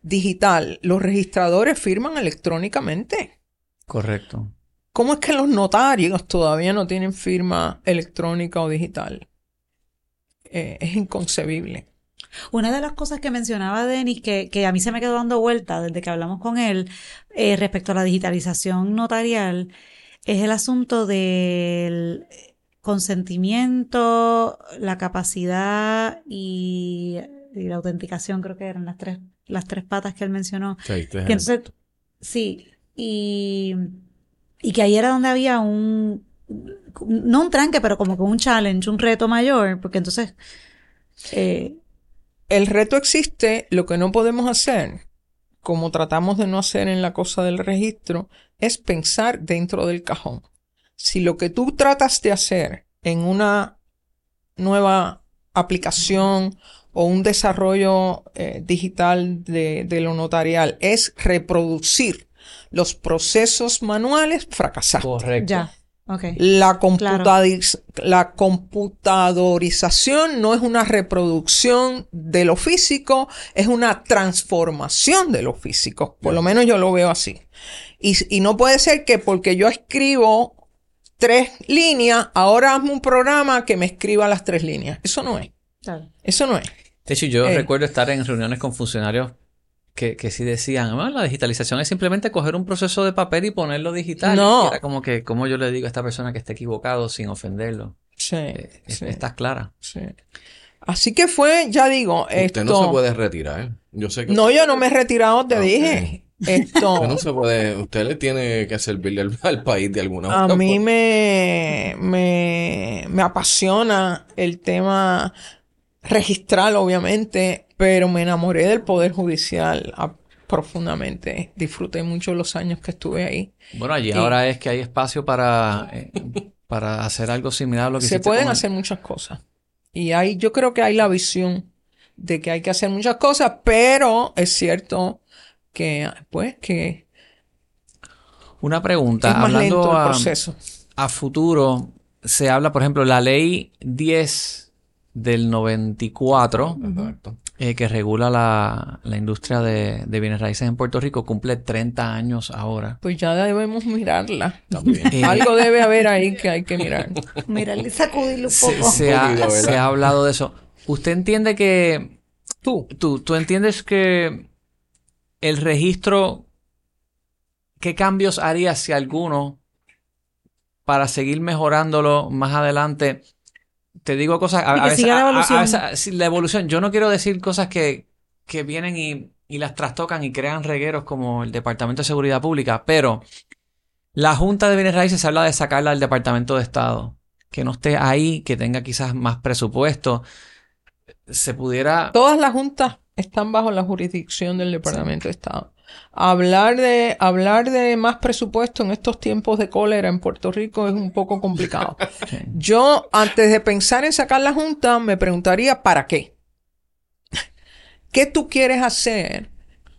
digital. Los registradores firman electrónicamente. Correcto. ¿Cómo es que los notarios todavía no tienen firma electrónica o digital? Eh, es inconcebible. Una de las cosas que mencionaba Denis, que, que a mí se me quedó dando vuelta desde que hablamos con él eh, respecto a la digitalización notarial, es el asunto del consentimiento, la capacidad y, y la autenticación, creo que eran las tres, las tres patas que él mencionó. Sí, Que entonces, sí, y, y que ahí era donde había un, no un tranque, pero como que un challenge, un reto mayor, porque entonces, eh, El reto existe, lo que no podemos hacer, como tratamos de no hacer en la cosa del registro, es pensar dentro del cajón. Si lo que tú tratas de hacer en una nueva aplicación o un desarrollo eh, digital de, de lo notarial es reproducir los procesos manuales, fracasaste. Correcto. ya, ok. La, computadiz- la computadorización no es una reproducción de lo físico, es una transformación de lo físico. Por lo menos yo lo veo así. Y, y no puede ser que porque yo escribo tres líneas, ahora hazme un programa que me escriba las tres líneas. Eso no es. Claro. Eso no es. De hecho, yo Eh. recuerdo estar en reuniones con funcionarios que, que sí decían, "Ah, la digitalización es simplemente coger un proceso de papel y ponerlo digital. No. Era como que, ¿cómo yo le digo a esta persona que esté equivocado sin ofenderlo? Sí, Eh, sí, Estás clara. sí. Así que fue, ya digo, Usted esto. no se puede retirar. ¿eh? Yo sé que No, yo no me he retirado, te Ok. dije. Esto. usted no se puede. Usted le tiene que servirle al, al país de alguna A forma. mí me, me, me apasiona el tema registral, obviamente, pero me enamoré del Poder Judicial ah, profundamente. Disfruté mucho los años que estuve ahí. Bueno, allí Y- ahora es que hay espacio para, eh, para hacer algo similar a lo que Se pueden con- hacer muchas cosas. Y hay, yo creo que hay la visión de que hay que hacer muchas cosas, pero es cierto que, pues, que Una pregunta, es más hablando lento el a, a futuro, se habla, por ejemplo, la ley 10 del 94, Exacto. eh, que regula la, la industria de, de bienes raíces en Puerto Rico, cumple 30 años ahora. Pues ya debemos mirarla. Eh, Algo debe haber ahí que hay que mirar. Mira, sacudirle un se, poco. se ha, poquito, ¿verdad? se ha hablado de eso. ¿Usted entiende que Tú. tú, tú entiendes que el registro, qué cambios harías si alguno para seguir mejorándolo más adelante? Te digo cosas, a, veces, la a- a- a evolución. veces- la evolución. Yo no quiero decir cosas que, que vienen y, y las trastocan y crean regueros como el Departamento de Seguridad Pública, pero la Junta de Bienes Raíces habla de sacarla al Departamento de Estado, que no esté ahí, que tenga quizás más presupuesto. se pudiera... Todas las juntas están bajo la jurisdicción del Departamento de Estado. Hablar de, hablar de más presupuesto en estos tiempos de cólera en Puerto Rico es un poco complicado. Yo, antes de pensar en sacar la Junta, me preguntaría, ¿para qué? ¿Qué tú quieres hacer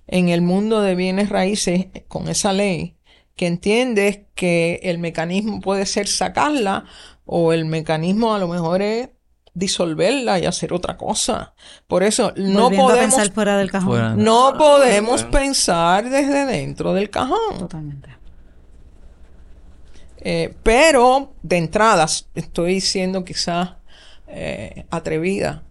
en el mundo de bienes raíces con esa ley? Que entiendes que el mecanismo puede ser sacarla o el mecanismo a lo mejor es disolverla y hacer otra cosa. Por eso no Volviendo podemos pensar fuera del cajón. Fuera. no podemos pensar desde dentro del cajón. Totalmente. Eh, pero de entradas, estoy siendo quizás eh, atrevida,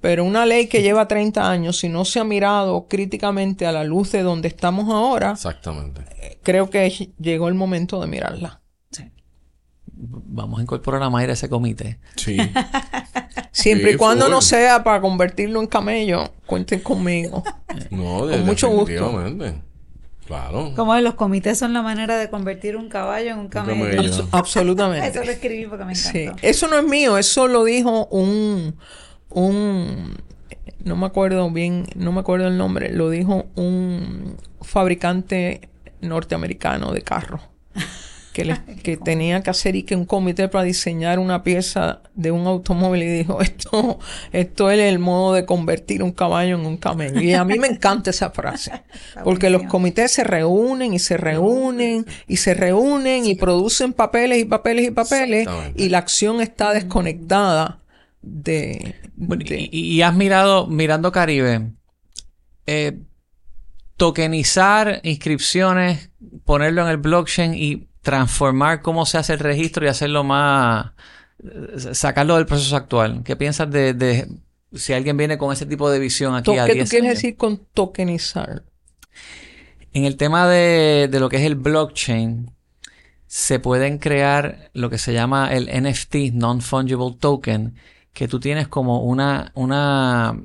pero una ley que lleva 30 años, si no se ha mirado críticamente a la luz de donde estamos ahora, Exactamente. creo que llegó el momento de mirarla. Vamos a incorporar a Mayra a ese comité. Sí. Siempre Sí, y cuando full. no sea para convertirlo en camello, cuenten conmigo. No, Con mucho gusto. Claro. Como los comités son la manera de convertir un caballo en un camello. camello. Abs- absolutamente. Eso lo escribí porque me Sí, encantó. eso no es mío, eso lo dijo un, un, no me acuerdo bien, no me acuerdo el nombre, lo dijo un fabricante norteamericano de carros. Que, le- que tenía que hacer y que un comité para diseñar una pieza de un automóvil y dijo esto esto es el modo de convertir un caballo en un camello. Y a mí me encanta esa frase porque los comités se reúnen y se reúnen y se reúnen y producen papeles y papeles y papeles y la acción está desconectada de, Bueno, de- y, y has mirado, mirando Caribe, eh, tokenizar inscripciones, ponerlo en el blockchain y transformar cómo se hace el registro y hacerlo más, sacarlo del proceso actual. ¿Qué piensas de, de si alguien viene con ese tipo de visión aquí to- a ¿Qué tú 10 quieres años? decir con tokenizar? En el tema de, de lo que es el blockchain, se pueden crear lo que se llama el NFT, Non-Fungible Token, que tú tienes como una, una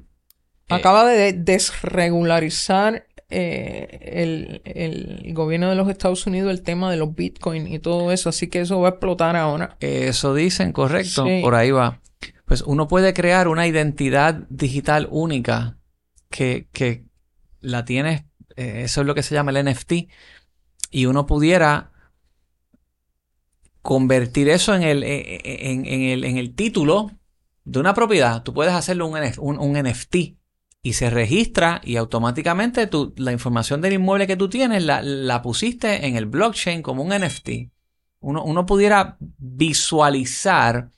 Eh, Acaba de desregularizar eh, el, el gobierno de los Estados Unidos el tema de los bitcoins y todo eso, así que eso va a explotar ahora. Eso dicen, correcto, Sí. por ahí va. Pues uno puede crear una identidad digital única que, que la tienes, eh, eso es lo que se llama el NFT, y uno pudiera convertir eso en el, eh, en, en el, en el título de una propiedad. Tú puedes hacerlo un, un, un NFT y se registra y automáticamente tú, la información del inmueble que tú tienes la, la pusiste en el blockchain como un NFT. Uno, uno pudiera visualizar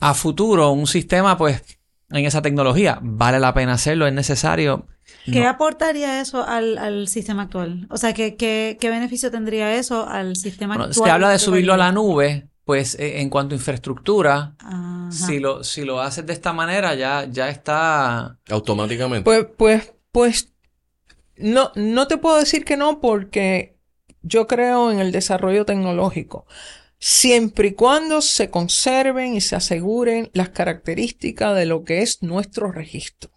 a futuro un sistema, pues, en esa tecnología. Vale la pena hacerlo, es necesario. ¿Qué No. aportaría eso al, al sistema actual? O sea, ¿qué, qué, qué beneficio tendría eso al sistema Bueno, actual? se habla de subirlo a la nube, pues eh, en cuanto a infraestructura, Ajá. si lo, si lo haces de esta manera, ya, ya está. Automáticamente. Pues, pues, pues, no, no te puedo decir que no porque yo creo en el desarrollo tecnológico. Siempre y cuando se conserven y se aseguren las características de lo que es nuestro registro.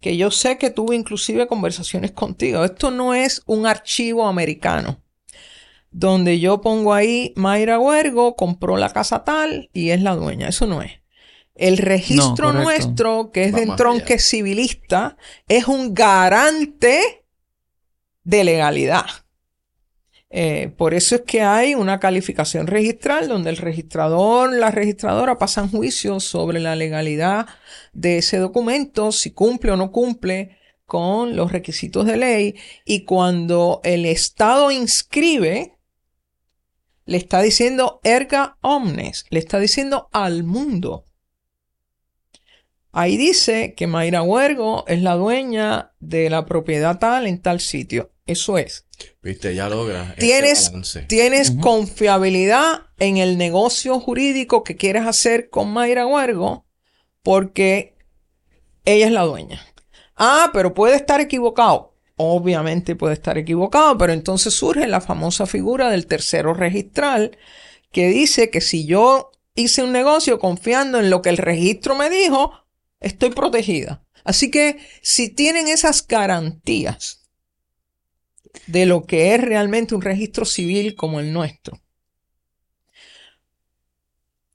Que yo sé que tuve inclusive conversaciones contigo. Esto no es un archivo americano donde yo pongo ahí Mayra Huergo compró la casa tal y es la dueña. Eso no es. El registro nuestro, que es Va de entronque allá. civilista, es un garante de legalidad. Eh, por eso es que hay una calificación registral donde el registrador, la registradora pasan juicio sobre la legalidad de ese documento, si cumple o no cumple con los requisitos de ley. Y cuando el Estado inscribe, le está diciendo erga omnes, le está diciendo al mundo. Ahí dice que Mayra Huergo es la dueña de la propiedad tal en tal sitio. Eso es. Viste, ya logra. Tienes, tienes confiabilidad en el negocio jurídico que quieres hacer con Mayra Huergo porque ella es la dueña. Ah, pero puede estar equivocado. Obviamente puede estar equivocado, pero entonces surge la famosa figura del tercero registral que dice que si yo hice un negocio confiando en lo que el registro me dijo, estoy protegida. Así que si tienen esas garantías de lo que es realmente un registro civil como el nuestro,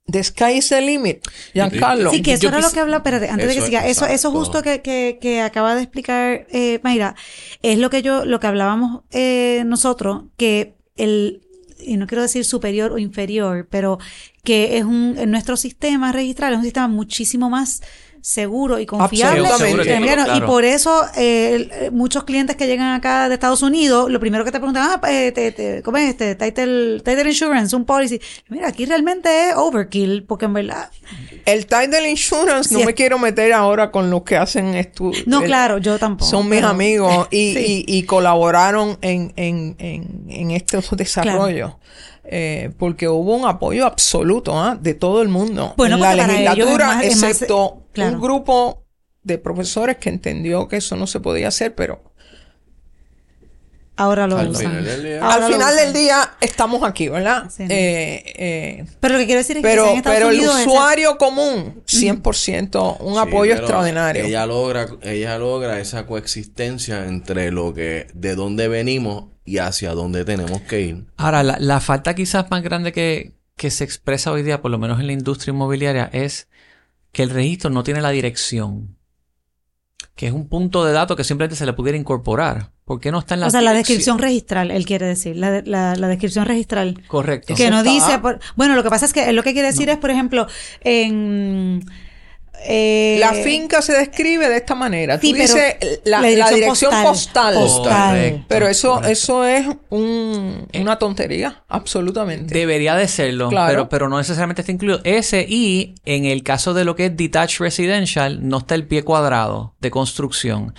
the sky is the limit, Giancarlo. Sí, que eso Yo era lo que habla, espérate, antes de que siga, eso, eso justo que, que, que acaba de explicar eh, Mayra, es lo que yo, lo que hablábamos eh, nosotros, que el, y no quiero decir superior o inferior, pero que es un, en nuestro sistema registral es un sistema muchísimo más seguro y confiable. Absolutamente. Claro. Y por eso eh, muchos clientes que llegan acá de Estados Unidos, lo primero que te preguntan, ah, eh, te, te- ¿cómo es este? Title, title Insurance, un policy. Mira, aquí realmente es overkill, porque en verdad El title insurance, no Sí, me quiero meter ahora con los que hacen estudios. No, claro, yo tampoco. Son mis pero- amigos y, Sí. y- y colaboraron en, en, en, en estos desarrollos. Eh, porque hubo un apoyo absoluto ¿ah? de todo el mundo. Bueno, en la legislatura, más- es más- excepto claro. un grupo de profesores que entendió que eso no se podía hacer, pero Ahora lo Al usan. final del día. Al final usan. del día estamos aquí, ¿verdad? Sí. Eh, eh, Pero lo que quiero decir es que pero Estados pero el Unidos usuario común, 100%, un Sí, apoyo extraordinario. Ella logra, ella logra esa coexistencia entre lo que, de dónde venimos y hacia dónde tenemos que ir. Ahora, la, la falta quizás más grande que, que se expresa hoy día, por lo menos en la industria inmobiliaria, es que el registro no tiene la dirección. Que es un punto de datos que simplemente se le pudiera incorporar. ¿Por qué no está en la O sea, la descripción registral, él quiere decir, la, la, la descripción registral. Correcto. Que Eso no está- dice, por- bueno, lo que pasa es que él lo que quiere decir es, por ejemplo, en... eh, La finca se describe de esta manera. sí, Tú dices la, la dirección, postal. Correcto. Pero eso, Correcto. eso es un- una tontería, absolutamente. Debería de serlo, Claro. pero, pero no necesariamente está incluido. Ese y en el caso de lo que es detached residential, no está el pie cuadrado de construcción.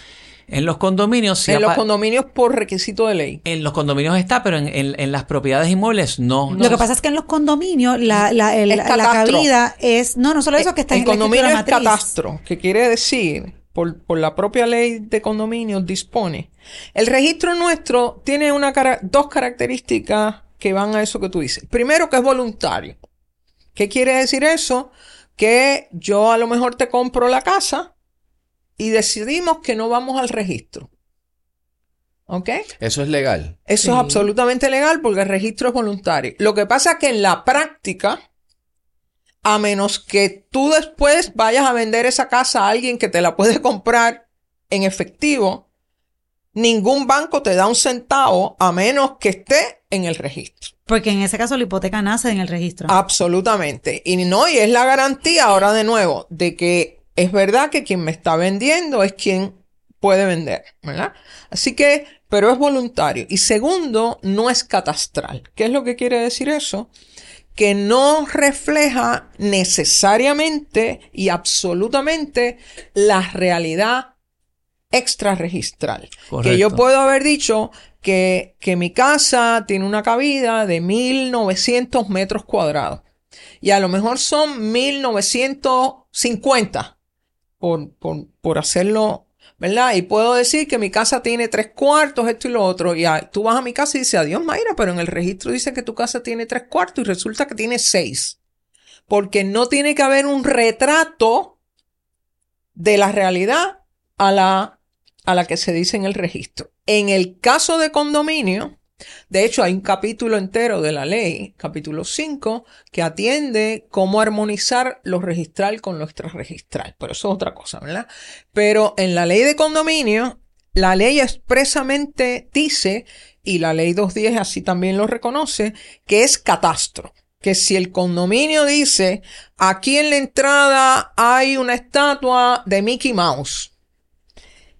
En los condominios sí en los condominios por requisito de ley. en los condominios está, pero en, en- en las propiedades inmuebles no. Lo que pasa es que en los condominios la, la, el- Es la cabida es... No, no solo eso, que está el en la condominio es catastro, que quiere decir, por, por la propia ley de condominios dispone. El registro nuestro tiene una cara- dos características que van a eso que tú dices. Primero, que es voluntario. ¿Qué quiere decir eso? Que yo a lo mejor te compro la casa y decidimos que no vamos al registro. ¿Ok? Eso es legal. Eso Sí. es absolutamente legal porque el registro es voluntario. Lo que pasa es que en la práctica, a menos que tú después vayas a vender esa casa a alguien que te la puede comprar en efectivo, ningún banco te da un centavo a menos que esté en el registro. Porque en ese caso la hipoteca nace en el registro. Absolutamente. Y no, y es la garantía ahora de nuevo de que es verdad que quien me está vendiendo es quien puede vender, ¿verdad? Así que, pero es voluntario. Y segundo, no es catastral. ¿Qué es lo que quiere decir eso? Que no refleja necesariamente y absolutamente la realidad extrarregistral. Correcto. Que yo puedo haber dicho que, que mi casa tiene una cabida de 1900 metros cuadrados. Y a lo mejor son 1950 por, por, por hacerlo, ¿verdad? Y puedo decir que mi casa tiene tres cuartos, esto y lo otro. Y tú vas a mi casa y dices, adiós Mayra, pero en el registro dice que tu casa tiene tres cuartos y resulta que tiene seis. Porque no tiene que haber un retrato de la realidad a la, a la que se dice en el registro. En el caso de condominio, de hecho hay un capítulo entero de la ley, capítulo 5, que atiende cómo armonizar lo registral con lo extrarregistral. Pero eso es otra cosa, ¿verdad? Pero en la ley de condominio, la ley expresamente dice, y la ley 210 así también lo reconoce, que es catastro. Que si el condominio dice, aquí en la entrada hay una estatua de Mickey Mouse.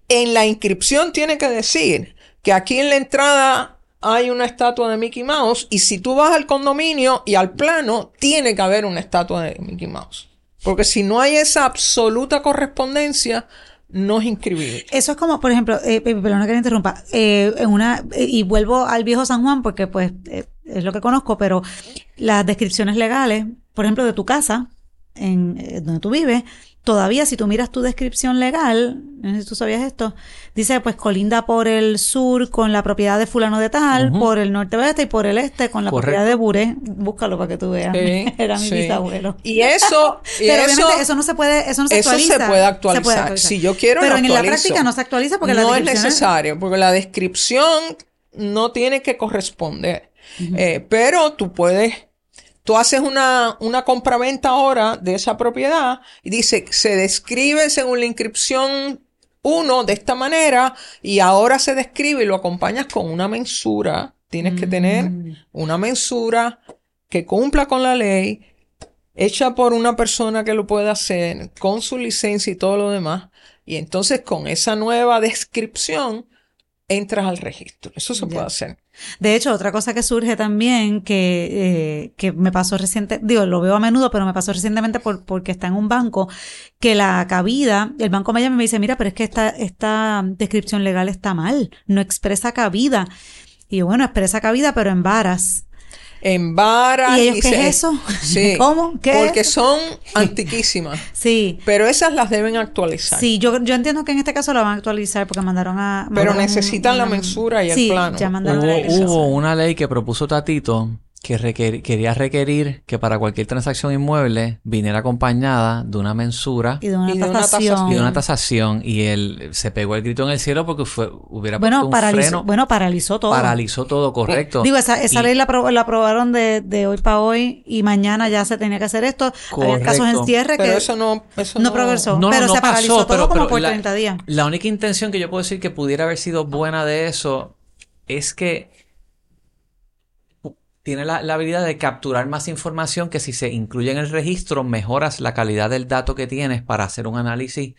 En la inscripción tiene que decir que aquí en la entrada hay una estatua de Mickey Mouse y si tú vas al condominio y al plano, tiene que haber una estatua de Mickey Mouse. Porque si no hay esa absoluta correspondencia, no es inscribible. Eso es como, por ejemplo, eh, eh, perdona que me interrumpa, eh, en una, eh, y vuelvo al viejo San Juan porque pues es lo que conozco, pero las descripciones legales, por ejemplo, de tu casa, en donde tú vives, todavía si tú miras tu descripción legal, no sé si tú sabías esto, dice pues colinda por el sur con la propiedad de fulano de tal, por el norte oeste y por el este con la Correcto. propiedad de Bure. Búscalo para que tú veas. Sí, Era mi sí. bisabuelo. Y eso, y Pero eso, obviamente eso no se puede, eso no se eso se actualiza. puede actualizar. Si yo quiero, Pero lo en la práctica no se actualiza porque la no es descripción necesario, porque la descripción no tiene que corresponder. Eh, pero tú puedes, tú haces una, una compraventa ahora de esa propiedad y dice, se describe según la inscripción 1 de esta manera y ahora se describe y lo acompañas con una mensura. Tienes que tener Mm. una mensura que cumpla con la ley, hecha por una persona que lo pueda hacer, con su licencia y todo lo demás. Y entonces con esa nueva descripción entras al registro. Eso se Ya. puede hacer. De hecho, otra cosa que surge también, que, eh, que me pasó reciente, digo, lo veo a menudo, pero me pasó recientemente por, porque está en un banco, que la cabida, el banco me llama y me dice, mira, pero es que esta, esta descripción legal está mal, no expresa cabida. Y bueno, expresa cabida, pero en varas. En varas. ¿Y ellos qué se- es eso? Sí. ¿Cómo? ¿Qué? Porque son antiquísimas. Sí. Pero esas las deben actualizar. Sí, yo, yo entiendo que en este caso la van a actualizar porque mandaron a... Pero mandaron necesitan la mensura y el sí, plano. ya mandaron Hubo, la actualización. hubo una ley que propuso Tatito que requer- quería requerir que para cualquier transacción inmueble viniera acompañada de una mensura Y de una y de una tasación. y de una tasación y él se pegó el grito en el cielo porque fue hubiera puesto Bueno, un paralizó, freno, bueno, paralizó todo. paralizó todo correcto. Digo, esa, esa Y- ley la, apro- la aprobaron de, de hoy para hoy y mañana ya se tenía que hacer esto. Había casos en Correcto. cierre Pero que eso no, eso no progresó. No, no, pero no se paralizó pasó, todo pero- como pero por la- 30 días. La única intención que yo puedo decir que pudiera haber sido buena de eso es que tiene la, la habilidad de capturar más información que si se incluye en el registro mejoras la calidad del dato que tienes para hacer un análisis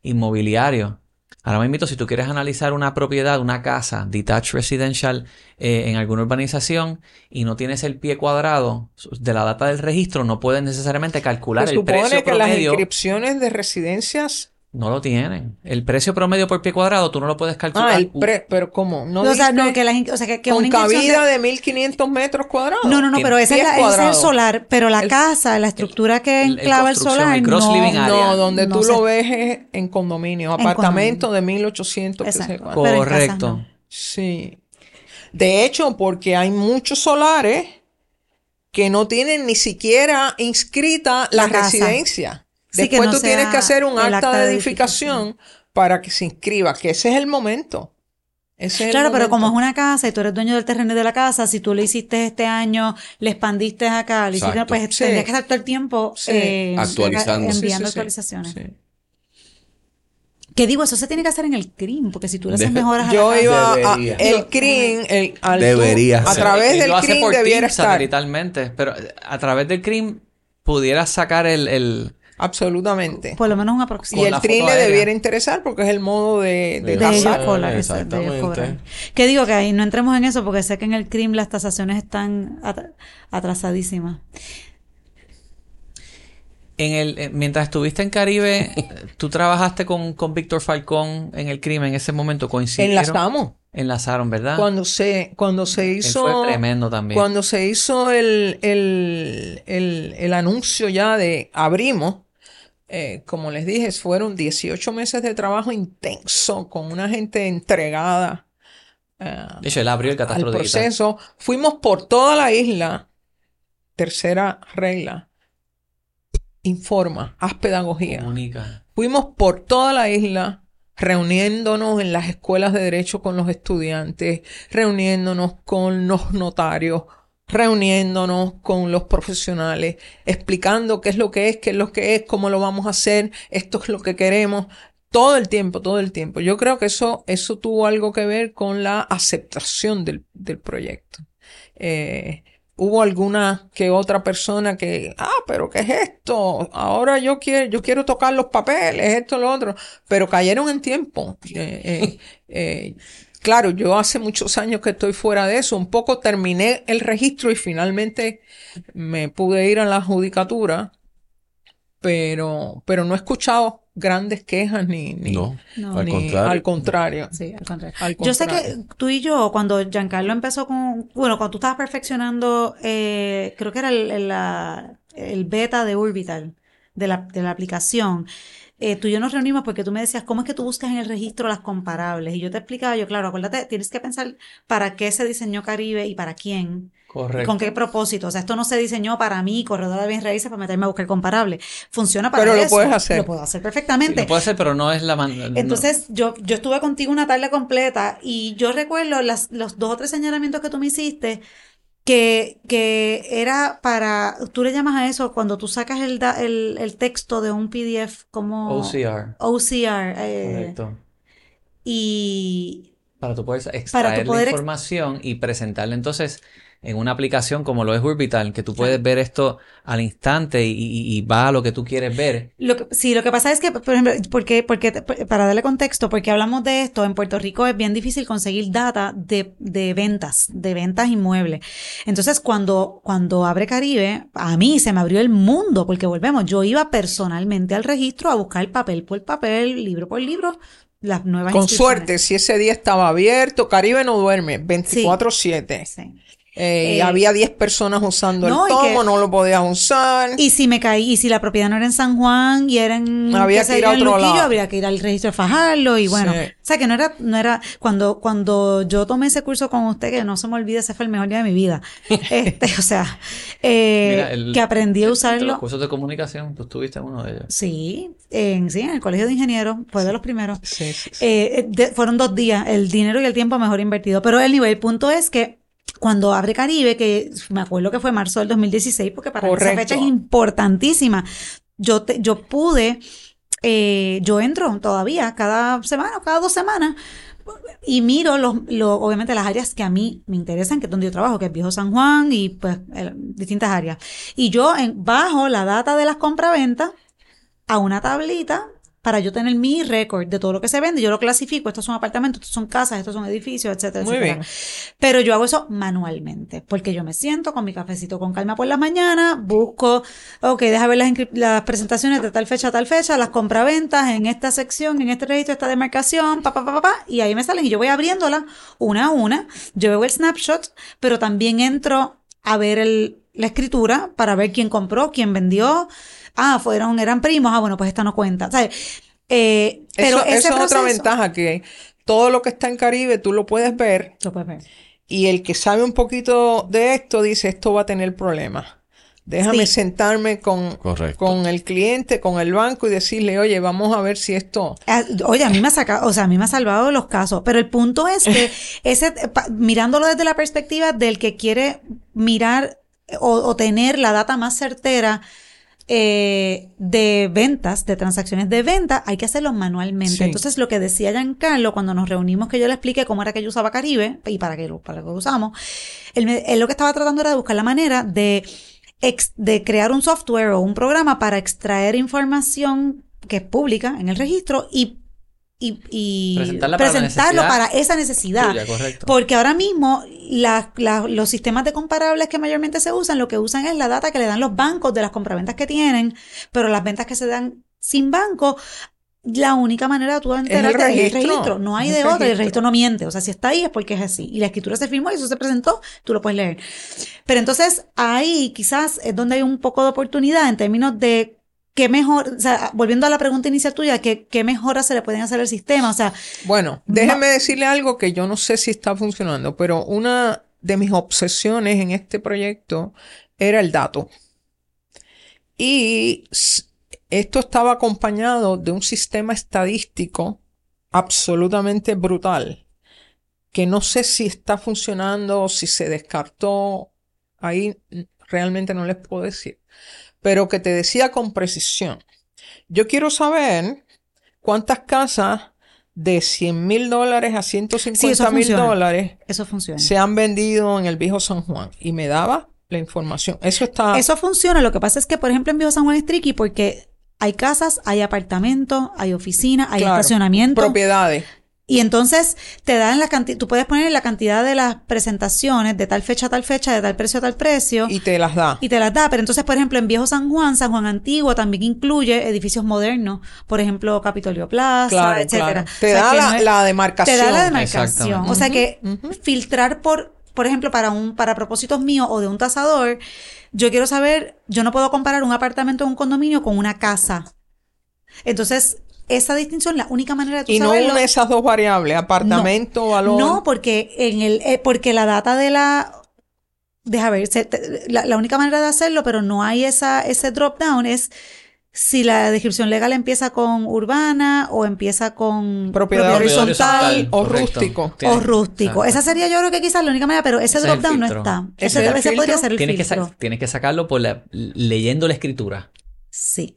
inmobiliario. Ahora me invito, si tú quieres analizar una propiedad, una casa, detached residential, eh, en alguna urbanización y no tienes el pie cuadrado de la data del registro, no puedes necesariamente calcular el supone precio que las inscripciones de residencias. No lo tienen. El precio promedio por pie cuadrado tú no lo puedes calcular. Ah, el pre, pero ¿cómo? No o sea, no, que, las in- o sea, que, que con una cabida de- de 1500 metros cuadrados. No, no, no, pero esa es, la, ese es el solar, pero la El- casa, la estructura que el- el enclava el, solar, el no. No, donde no tú se- lo ves es en condominio, En apartamento de 1800 que Exacto. casas Correcto. no. Sí. De hecho, porque hay muchos solares que no tienen ni siquiera inscrita la, La casa. residencia. Sí, que Después no tú tienes que hacer un acta, acta de edificación para que se inscriba, que ese es el momento. Ese es el Claro, pero como es una casa y tú eres dueño del terreno y de la casa, si tú le hiciste este año, le expandiste acá, le hiciste, Exacto. pues Sí. tendrías que estar todo el tiempo Sí. eh, Actualizando. Enviando sí, sí. actualizaciones. Sí. Que digo, eso se tiene que hacer en el CRIM, porque si tú le haces Debe- mejoras a Yo la casa- iba a, el CRIM, el, al- Debería a través del CRIM debiera estar. satelitalmente, pero a través del CRIM pudieras sacar el, el- Absolutamente. por lo menos un Y aproximado. el la CRIM foto le debiera interesar porque es el modo de, de De de de ellos Exactamente. cobrar. Que digo que ahí no entremos en eso porque sé que en el CRIM las tasaciones están at- atrasadísimas. en el eh, mientras estuviste en Caribe, tú trabajaste con, con Víctor Falcón en el CRIM en ese momento coincidieron. Enlazamos. Enlazaron, ¿verdad? Cuando se, cuando se Él hizo. fue tremendo también. Cuando se hizo el, el, el, el anuncio ya de abrimos, eh, como les dije, fueron 18 meses de trabajo intenso con una gente entregada eh, De hecho, él abrió el al catastro digital. proceso. Fuimos por toda la isla. Tercera regla. Informa, haz pedagogía. Comunica. Fuimos por toda la isla reuniéndonos en las escuelas de derecho con los estudiantes, reuniéndonos con los notarios, reuniéndonos con los profesionales, explicando qué es lo que es, qué es lo que es, cómo lo vamos a hacer, esto es lo que queremos, todo el tiempo, todo el tiempo. Yo creo que eso, eso tuvo algo que ver con la aceptación del, del proyecto. Eh, hubo alguna que otra persona que, ah, pero ¿qué es esto? Ahora yo quiero, yo quiero tocar los papeles, esto, lo otro, pero cayeron en tiempo. Eh, eh, eh, claro, yo hace muchos años que estoy fuera de eso, un poco terminé el registro y finalmente me pude ir a la judicatura, pero, pero no he escuchado grandes quejas ni, ni, No, No. al ni- contrario. al contrario. Sí, al contrario. Al Yo sé que tú y yo, cuando Giancarlo empezó con, bueno, cuando tú estabas perfeccionando, eh, creo que era el, el, la- el beta de Orbital, de la, de la aplicación, eh, tú y yo nos reunimos porque tú me decías, ¿cómo es que tú buscas en el registro las comparables? Y yo te explicaba, yo, claro, acuérdate, tienes que pensar para qué se diseñó Caribe y para quién. ¿Y Correcto. ¿Con qué propósito? O sea, esto no se diseñó para mí, corredor de bienes raíces, para meterme a buscar comparable. Funciona para Pero lo eso. puedes hacer. Lo puedo hacer Sí, perfectamente. lo puede hacer, pero no es la manera. Entonces, yo, yo estuve contigo una tarde completa y yo recuerdo las, los dos o tres señalamientos que tú me hiciste que, que era para, tú le llamas a eso cuando tú sacas el, da- el, el texto de un PDF como OCR. OCR eh, Correcto. y Para tú poder extraer poder la ex- información y presentarla entonces en una aplicación como lo es Urbital, que tú puedes ver esto al instante y, y- y va a lo que tú quieres ver. Lo que, sí, lo que pasa es que, por ejemplo, porque, porque, para darle contexto, porque hablamos de esto, en Puerto Rico es bien difícil conseguir data de, de ventas, de ventas inmuebles. Entonces, cuando, cuando abre Caribe, a mí se me abrió el mundo, porque volvemos, yo iba personalmente al registro a buscar papel por papel, libro por libro, las nuevas Con suerte, si ese día estaba abierto, Caribe no duerme 24/7. Sí. Eh, y Eh, había 10 personas usando no, el tomo, que- no lo podías usar. Y si me caí, y si la propiedad no era en San Juan y era en, Había que ir a en otro Luquillo, lado. habría que ir al registro de Fajardo y bueno, Sí. o sea que no era, no era, cuando, cuando yo tomé ese curso con usted, que no se me olvide, ese fue el mejor día de mi vida, este, o sea, eh, Mira, el- que aprendí a Entre los usarlo, cursos de comunicación, tú estuviste en uno de ellos. sí, en, sí, en el colegio de ingenieros, fue de los primeros. Sí, sí, sí. Eh, de- fueron dos días, el dinero y el tiempo mejor invertido. Pero el nivel, el punto es que cuando abre Caribe, que me acuerdo que fue marzo del 2016, porque para mí esa Correcto. fecha es importantísima, yo, te- yo pude, eh, yo entro todavía cada semana, cada dos semanas, y miro los, lo- obviamente las áreas que a mí me interesan, que es donde yo trabajo, que es Viejo San Juan y pues distintas áreas. Y yo en, bajo la data de las compraventas a una tablita para yo tener mi récord de todo lo que se vende. Yo lo clasifico, estos son apartamentos, estos son casas, estos son edificios, etcétera, Muy etcétera. bien. Pero yo hago eso manualmente, porque yo me siento con mi cafecito con calma por la mañana, busco, ok, deja ver las, presentaciones de tal fecha a tal fecha, las compraventas en esta sección, en este registro, esta demarcación, pa, pa, pa, pa, pa, y ahí me salen y yo voy abriéndolas una a una, yo veo el snapshot, pero también entro a ver el, la escritura para ver quién compró, quién vendió, ah, fueron, eran primos, ah, bueno, pues esta no cuenta, ¿sabes? Eh, pero eso, ese eso es otra ventaja, que todo lo que está en Caribe tú lo puedes ver Lo puedes ver. y el que sabe un poquito de esto dice esto va a tener problemas. Déjame Sí. sentarme con, Correcto. con el cliente, con el banco y decirle, oye, vamos a ver si esto... Ah, Oye, a mí me ha sacado, o sea, a mí me ha salvado los casos, pero el punto es que ese, pa- mirándolo desde la perspectiva del que quiere mirar o, o tener la data más certera eh, de ventas, de transacciones de venta, hay que hacerlo manualmente. Sí. Entonces, lo que decía Giancarlo cuando nos reunimos, que yo le expliqué cómo era que yo usaba Caribe y para qué lo, para qué lo usamos, él, me- él lo que estaba tratando era de buscar la manera de, ex- de crear un software o un programa para extraer información que es pública en el registro y, y, y Presentarla para la presentarlo para esa necesidad. Tuya. Porque ahora mismo la- la- los sistemas de comparables que mayormente se usan, lo que usan es la data que le dan los bancos de las compraventas que tienen, pero las ventas que se dan sin banco, la única manera de tú enterarte es el registro. registro. No hay El de otra, y el registro. registro no miente. O sea, si está ahí es porque es así. Y la escritura se firmó y eso se presentó, tú lo puedes leer. Pero entonces ahí quizás es donde hay un poco de oportunidad en términos de qué mejor, o sea, volviendo a la pregunta inicial tuya, qué, qué mejoras se le pueden hacer al sistema. O sea, Bueno, déjeme decirle algo que yo no sé si está funcionando, pero una de mis obsesiones en este proyecto era el dato. Y esto estaba acompañado de un sistema estadístico absolutamente brutal, que no sé si está funcionando o si se descartó, ahí realmente no les puedo decir, pero que te decía con precisión, yo quiero saber cuántas casas de 100 mil dólares a 150 mil dólares eso funciona. se han vendido en el viejo San Juan y me daba la información. Eso está... Eso funciona. Lo que pasa es que, por ejemplo, en Viejo San Juan es tricky porque hay casas, hay apartamentos, hay oficinas, hay claro, estacionamiento. Propiedades. Y entonces te dan la cantidad, tú puedes poner la cantidad de las presentaciones de tal fecha a tal fecha, de tal precio a tal precio. Y te las da. Y te las da, pero entonces, por ejemplo, en Viejo San Juan, San Juan Antiguo también incluye edificios modernos, por ejemplo, Capitolio Plaza, Claro, etcétera. claro. Te O sea, da la, no es- la demarcación. te da la demarcación. O sea que filtrar por, por ejemplo, para un, para propósitos míos o de un tasador, yo quiero saber, yo no puedo comparar un apartamento o un condominio con una casa. Entonces, esa distinción, la única manera de tú Y no saberlo- une esas dos variables, apartamento, valor. no, porque en el, eh, porque la data de la Deja ver, se- te- la, la única manera de hacerlo, pero no hay esa, ese drop down, es si la descripción legal empieza con urbana o empieza con Propiedad horizontal horizontal, o correcto. rústico. Tiene- o rústico. exacto. Esa sería yo creo que quizás la única manera, pero ese drop down no está. ¿Ese podría ser el Tienes que, filtro. tienes que sacarlo por la- leyendo la escritura. Sí.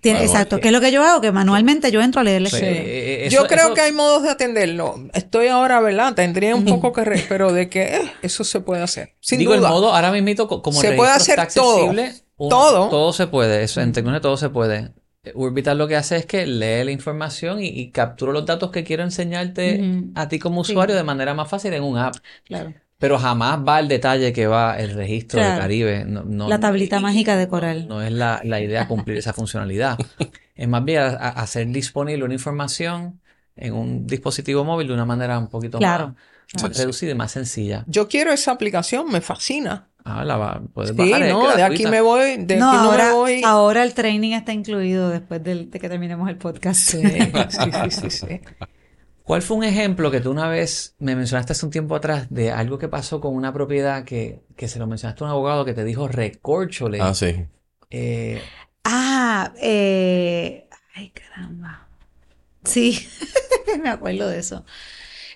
Tiene- exacto. Que es lo que yo hago, que manualmente yo entro a leer la Sí. Eh, eh, Yo creo eso- que hay modos de atenderlo. Estoy ahora, ¿verdad? Tendría un poco que... re- pero de que eh, eso se puede hacer. Sin Digo, duda. el modo, ahora mismo, como Se el puede hacer está todo. accesible, uno- Todo. Todo se puede. Eso, en tecnología todo se puede. Urbital lo que hace es que lee la información y, y captura los datos que quiero enseñarte Ujú. a ti como Sí. usuario de manera más fácil en un app. Claro. Pero jamás va al detalle que va el registro de. Caribe. No, no- La tablita y- mágica de coral. No es la, la idea cumplir esa funcionalidad. Es más bien a- a- hacer disponible una información en un dispositivo móvil de una manera un poquito Claro, más, claro. más reducida y más sencilla. Yo quiero esa aplicación, me fascina. Ah, la va- puedes Sí, bajar, no, de aquí me voy, de no, aquí no ahora, me voy. ahora el training está incluido después del- de que terminemos el podcast. Sí, sí, sí, sí, sí. ¿Cuál fue un ejemplo que tú una vez me mencionaste hace un tiempo atrás de algo que pasó con una propiedad que, que se lo mencionaste a un abogado que te dijo recórchole? Ah, sí. Eh, Ah, eh, ay caramba. Sí, me acuerdo de eso.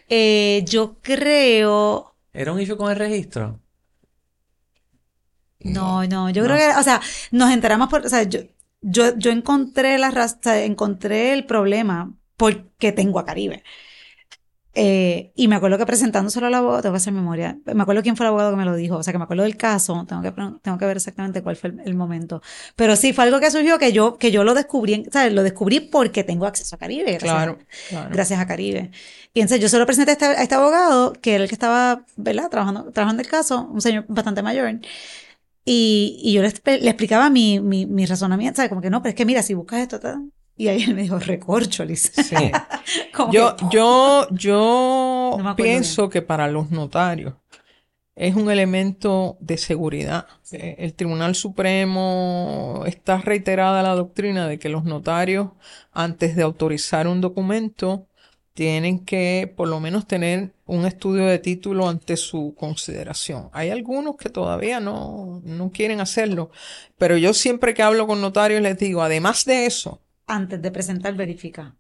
Eh, yo creo, ¿Era un issue con el registro? no, no, yo creo que, o sea, nos enteramos por, o sea, yo, yo, yo encontré la raz- o sea, encontré el problema porque tengo a Caribe. Eh, y me acuerdo que presentándoselo al abogado, tengo que hacer memoria, me acuerdo quién fue el abogado que me lo dijo, o sea, que me acuerdo del caso, tengo que, tengo que ver exactamente cuál fue el, el momento. Pero sí, fue algo que surgió que yo, que yo lo descubrí, ¿sabes? Lo descubrí porque tengo acceso a Caribe. gracias a- Claro, claro. gracias a Caribe. Y entonces yo se lo presenté a este, a este abogado, que era el que estaba, ¿verdad? Trabajando, trabajando el caso, un señor bastante mayor. Y, y yo le, le explicaba mi, mi, mi razonamiento, ¿sabes? Como que no, pero es que mira, si buscas esto, ta- y ahí él me dijo, recorcholis. Sí. Yo, que, yo, yo No pienso que para los notarios es un elemento de seguridad. El Tribunal Supremo está reiterada la doctrina de que los notarios, antes de autorizar un documento, tienen que por lo menos tener un estudio de título ante su consideración. Hay algunos que todavía no, no quieren hacerlo, pero yo siempre que hablo con notarios les digo, además de eso, antes de presentar, verifica.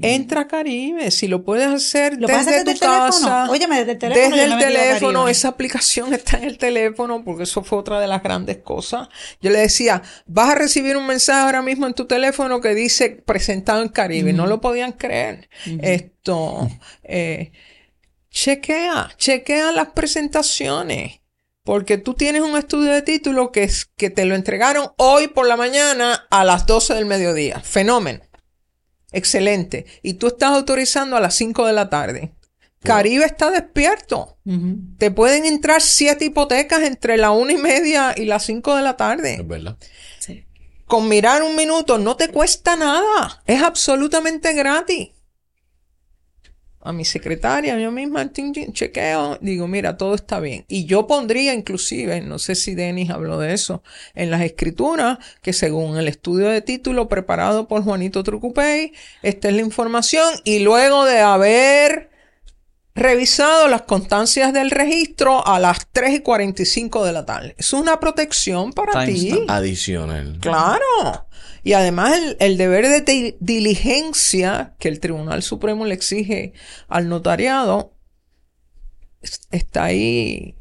Entra Caribe, si lo puedes hacer ¿Lo desde puedes hacer tu desde el teléfono? casa, Óyeme, desde el teléfono. desde el teléfono, esa aplicación está en el teléfono, porque eso fue otra de las grandes cosas. Yo le decía, vas a recibir un mensaje ahora mismo en tu teléfono que dice presentado en Caribe. No lo podían creer. Esto, eh, chequea, chequea las presentaciones. Porque tú tienes un estudio de título que, es, que te lo entregaron hoy por la mañana a las 12 del mediodía. Fenómeno. Excelente. Y tú estás autorizando a las 5 de la tarde. Caribe está despierto. Te pueden entrar siete hipotecas entre la una y media y las 5 de la tarde. Es verdad. Sí. Con mirar un minuto no te cuesta nada. Es absolutamente gratis. A mi secretaria, yo misma, chequeo, digo, mira, todo está bien. Y yo pondría inclusive, no sé si Denis habló de eso, en las escrituras, que según el estudio de título preparado por Juanito Trucupey, esta es la información y luego de haber revisado las constancias del registro a las 3 y 45 de la tarde. Es una protección para ti. Adicional. Claro. Y además el, el deber de di- diligencia que el Tribunal Supremo le exige al notariado es- está ahí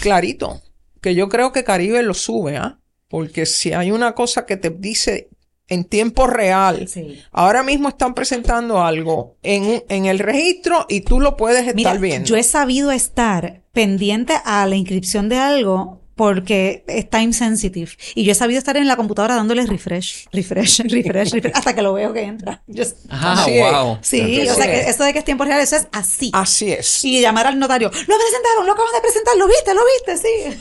clarito. Que yo creo que Caribe lo sube, ¿ah? Porque si hay una cosa que te dice en tiempo real, Sí. ahora mismo están presentando algo en, en el registro y tú lo puedes estar Mira, viendo. yo he sabido estar pendiente a la inscripción de algo porque es time sensitive. Y yo he sabido estar en la computadora dándole refresh, refresh, refresh, refresh, hasta que lo veo que entra. Ah, Así es. wow. sí, o sea, que eso de que es tiempo real, eso es así. Así es. Y llamar al notario, lo presentaron, lo acaban de presentar, lo viste, lo viste, sí.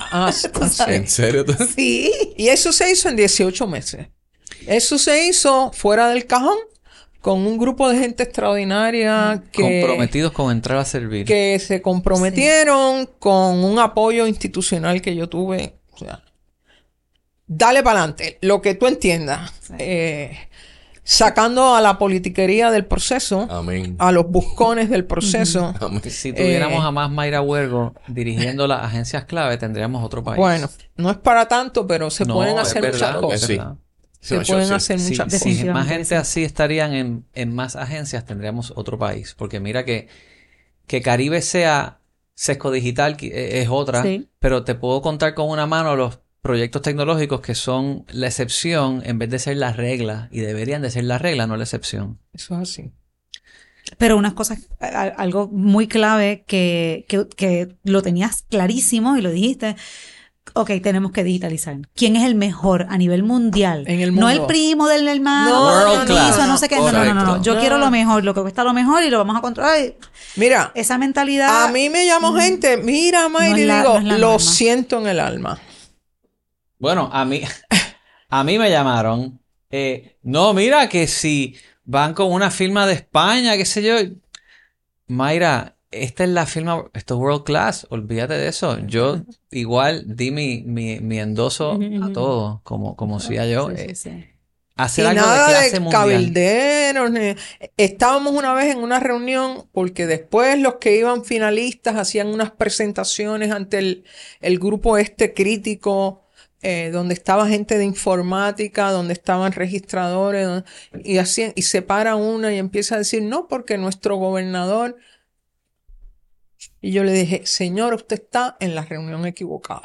Es. ¿En serio? Sí. Y eso se hizo en 18 meses. Eso se hizo fuera del cajón con un grupo de gente extraordinaria que, Comprometidos con entrar a servir. que se comprometieron con un apoyo institucional que yo tuve. O sea, dale para adelante, lo que tú entiendas. Eh, sacando a la politiquería del proceso, Amén. a los buscones del proceso. Amén. Si tuviéramos Eh, a más Mayra Huergo dirigiendo las agencias clave, tendríamos otro país. Bueno, no es para tanto, pero se No, pueden es hacer verdad, muchas es cosas. Sí. Sí, se pueden sí. hacer Sí, muchas cosas. Definitivamente más gente sí. así estarían en, en más agencias, tendríamos otro país. Porque mira que, que Caribe sea sesco digital eh, es otra, Sí. pero te puedo contar con una mano los proyectos tecnológicos que son la excepción en vez de ser la regla. Y deberían de ser la regla, no la excepción. Eso es así. Pero unas cosas, algo muy clave que, que, que lo tenías clarísimo y lo dijiste. Ok, tenemos que digitalizar. ¿Quién es el mejor a nivel mundial? En el No el primo del hermano, No, no, no, no sé qué. No, no, no. Yo No. quiero lo mejor, lo que cuesta lo mejor y lo vamos a controlar. Mira, Esa mentalidad. a mí me llamó gente, mira, Mayri, la- digo, lo norma. siento en el alma. Bueno, a mí, a mí me llamaron. eh, no, mira que si van con una firma de España, qué sé yo. Mayra, esta es la firma, esto es World Class, olvídate de eso. Yo igual di mi, mi, mi endoso a todo, como, como si yo. Sí, sí, eh, sí. hacer y algo de clase de, mundial. cabilderos. ni- Estábamos una vez en una reunión porque después los que iban finalistas hacían unas presentaciones ante el, el grupo este crítico, eh, donde estaba gente de informática, donde estaban registradores, y, hacían, y se para una y empieza a decir, no, porque nuestro gobernador... Y yo le dije, señor, usted está en la reunión equivocada.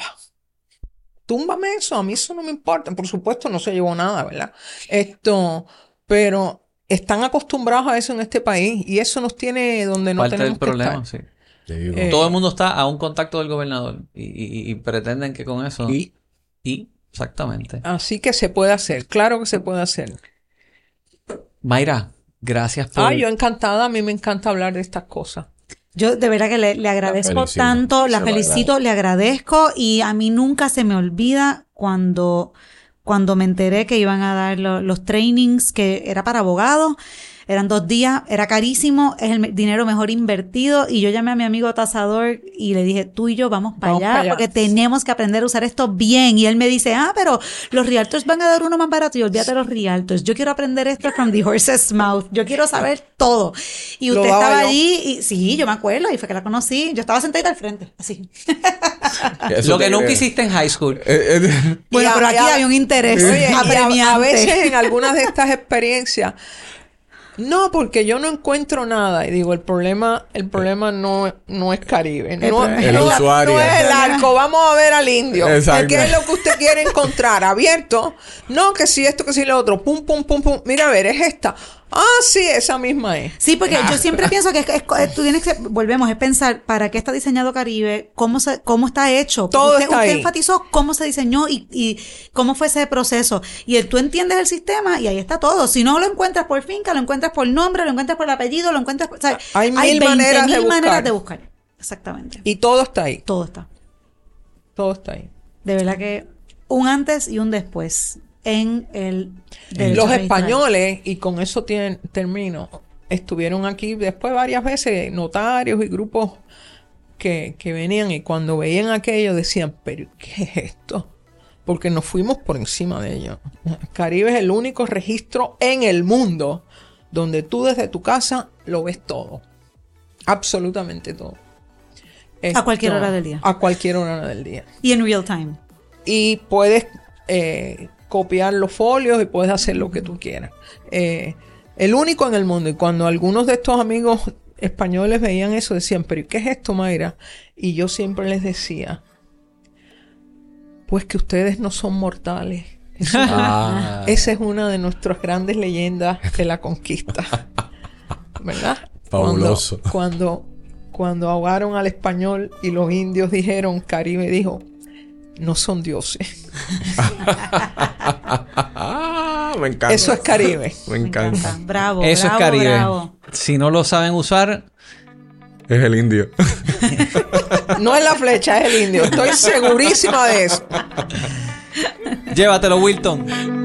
Túmbame eso, a mí eso no me importa. Por supuesto, no se llevó nada, ¿verdad? Esto, pero están acostumbrados a eso en este país y eso nos tiene donde no Parte tenemos del que problema, estar. sí. Te digo. Eh, Todo el mundo está a un contacto del gobernador y, y- y pretenden que con eso. Y y- exactamente. Así que se puede hacer, claro que se puede hacer. Mayra, gracias por. Ah, yo encantada, a mí me encanta hablar de estas cosas. Yo de verdad que le, le agradezco tanto, la felicito, le agradezco y a mí nunca se me olvida cuando, cuando me enteré que iban a dar lo- los trainings que era para abogados. Eran dos días, era carísimo, es el dinero mejor invertido y yo llamé a mi amigo tasador y le dije, tú y yo vamos para allá porque tenemos que aprender a usar esto bien. Y él me dice, ah, pero los realtors van a dar uno más barato y olvídate de los realtors. Yo quiero aprender esto from the horse's mouth. Yo quiero saber todo. Y usted estaba yo. allí y sí, yo me acuerdo y fue que la conocí. Yo estaba sentada al frente, así. eso Lo que nunca hiciste en high school. Eh, eh, Bueno, a- pero aquí a- había un interés Oye, a, veces en algunas de estas experiencias, no, porque yo no encuentro nada. Y digo, el problema, el problema no, no es Caribe. No, El no- usuario. no es el arco. Vamos a ver al indio. Exacto. ¿Qué es lo que usted quiere encontrar? ¿Abierto? No, que si esto, que si lo otro. Pum, pum, pum, pum. Mira, a ver, es esta. Ah, sí, esa misma es. Sí, porque yo siempre pienso que es, es- tú tienes que, volvemos, es pensar para qué está diseñado Caribe, cómo se, cómo está hecho. Todo usted, está usted ahí. enfatizó cómo se diseñó y, y cómo fue ese proceso. Y el- tú entiendes el sistema y ahí está todo. Si no lo encuentras por finca, lo encuentras por nombre, lo encuentras por apellido, lo encuentras por, ¿sabes? Hay mil maneras de 20.000 maneras de buscar. Exactamente. Y todo está ahí. Todo está. Todo está ahí. De verdad que un antes y un después en el derecho Los españoles, y con eso termino, estuvieron aquí después varias veces notarios y grupos que, que venían y cuando veían aquello decían, pero ¿qué es esto? Porque nos fuimos por encima de ello. Caribe es el único registro en el mundo donde tú desde tu casa lo ves todo. Absolutamente todo. A cualquier hora del día. A cualquier hora del día Y en real time. y puedes eh, copiar los folios y puedes hacer lo que tú quieras. Eh, el único en el mundo. Y cuando algunos de estos amigos españoles veían eso, decían, pero ¿y ¿qué es esto, Mayra? Y yo siempre les decía, pues que ustedes no son mortales. Eso- ah, esa es una de nuestras grandes leyendas de la conquista. ¿Verdad? Fabuloso. Cuando, cuando, cuando ahogaron al español y los indios dijeron, Caribe dijo, no son dioses. me encanta. Eso es Caribe. Me encanta. Bravo. Eso bravo, es Caribe. bravo. Si no lo saben usar, Es el indio. No es la flecha, es el indio. Estoy segurísima de eso. llévatelo, Wilton.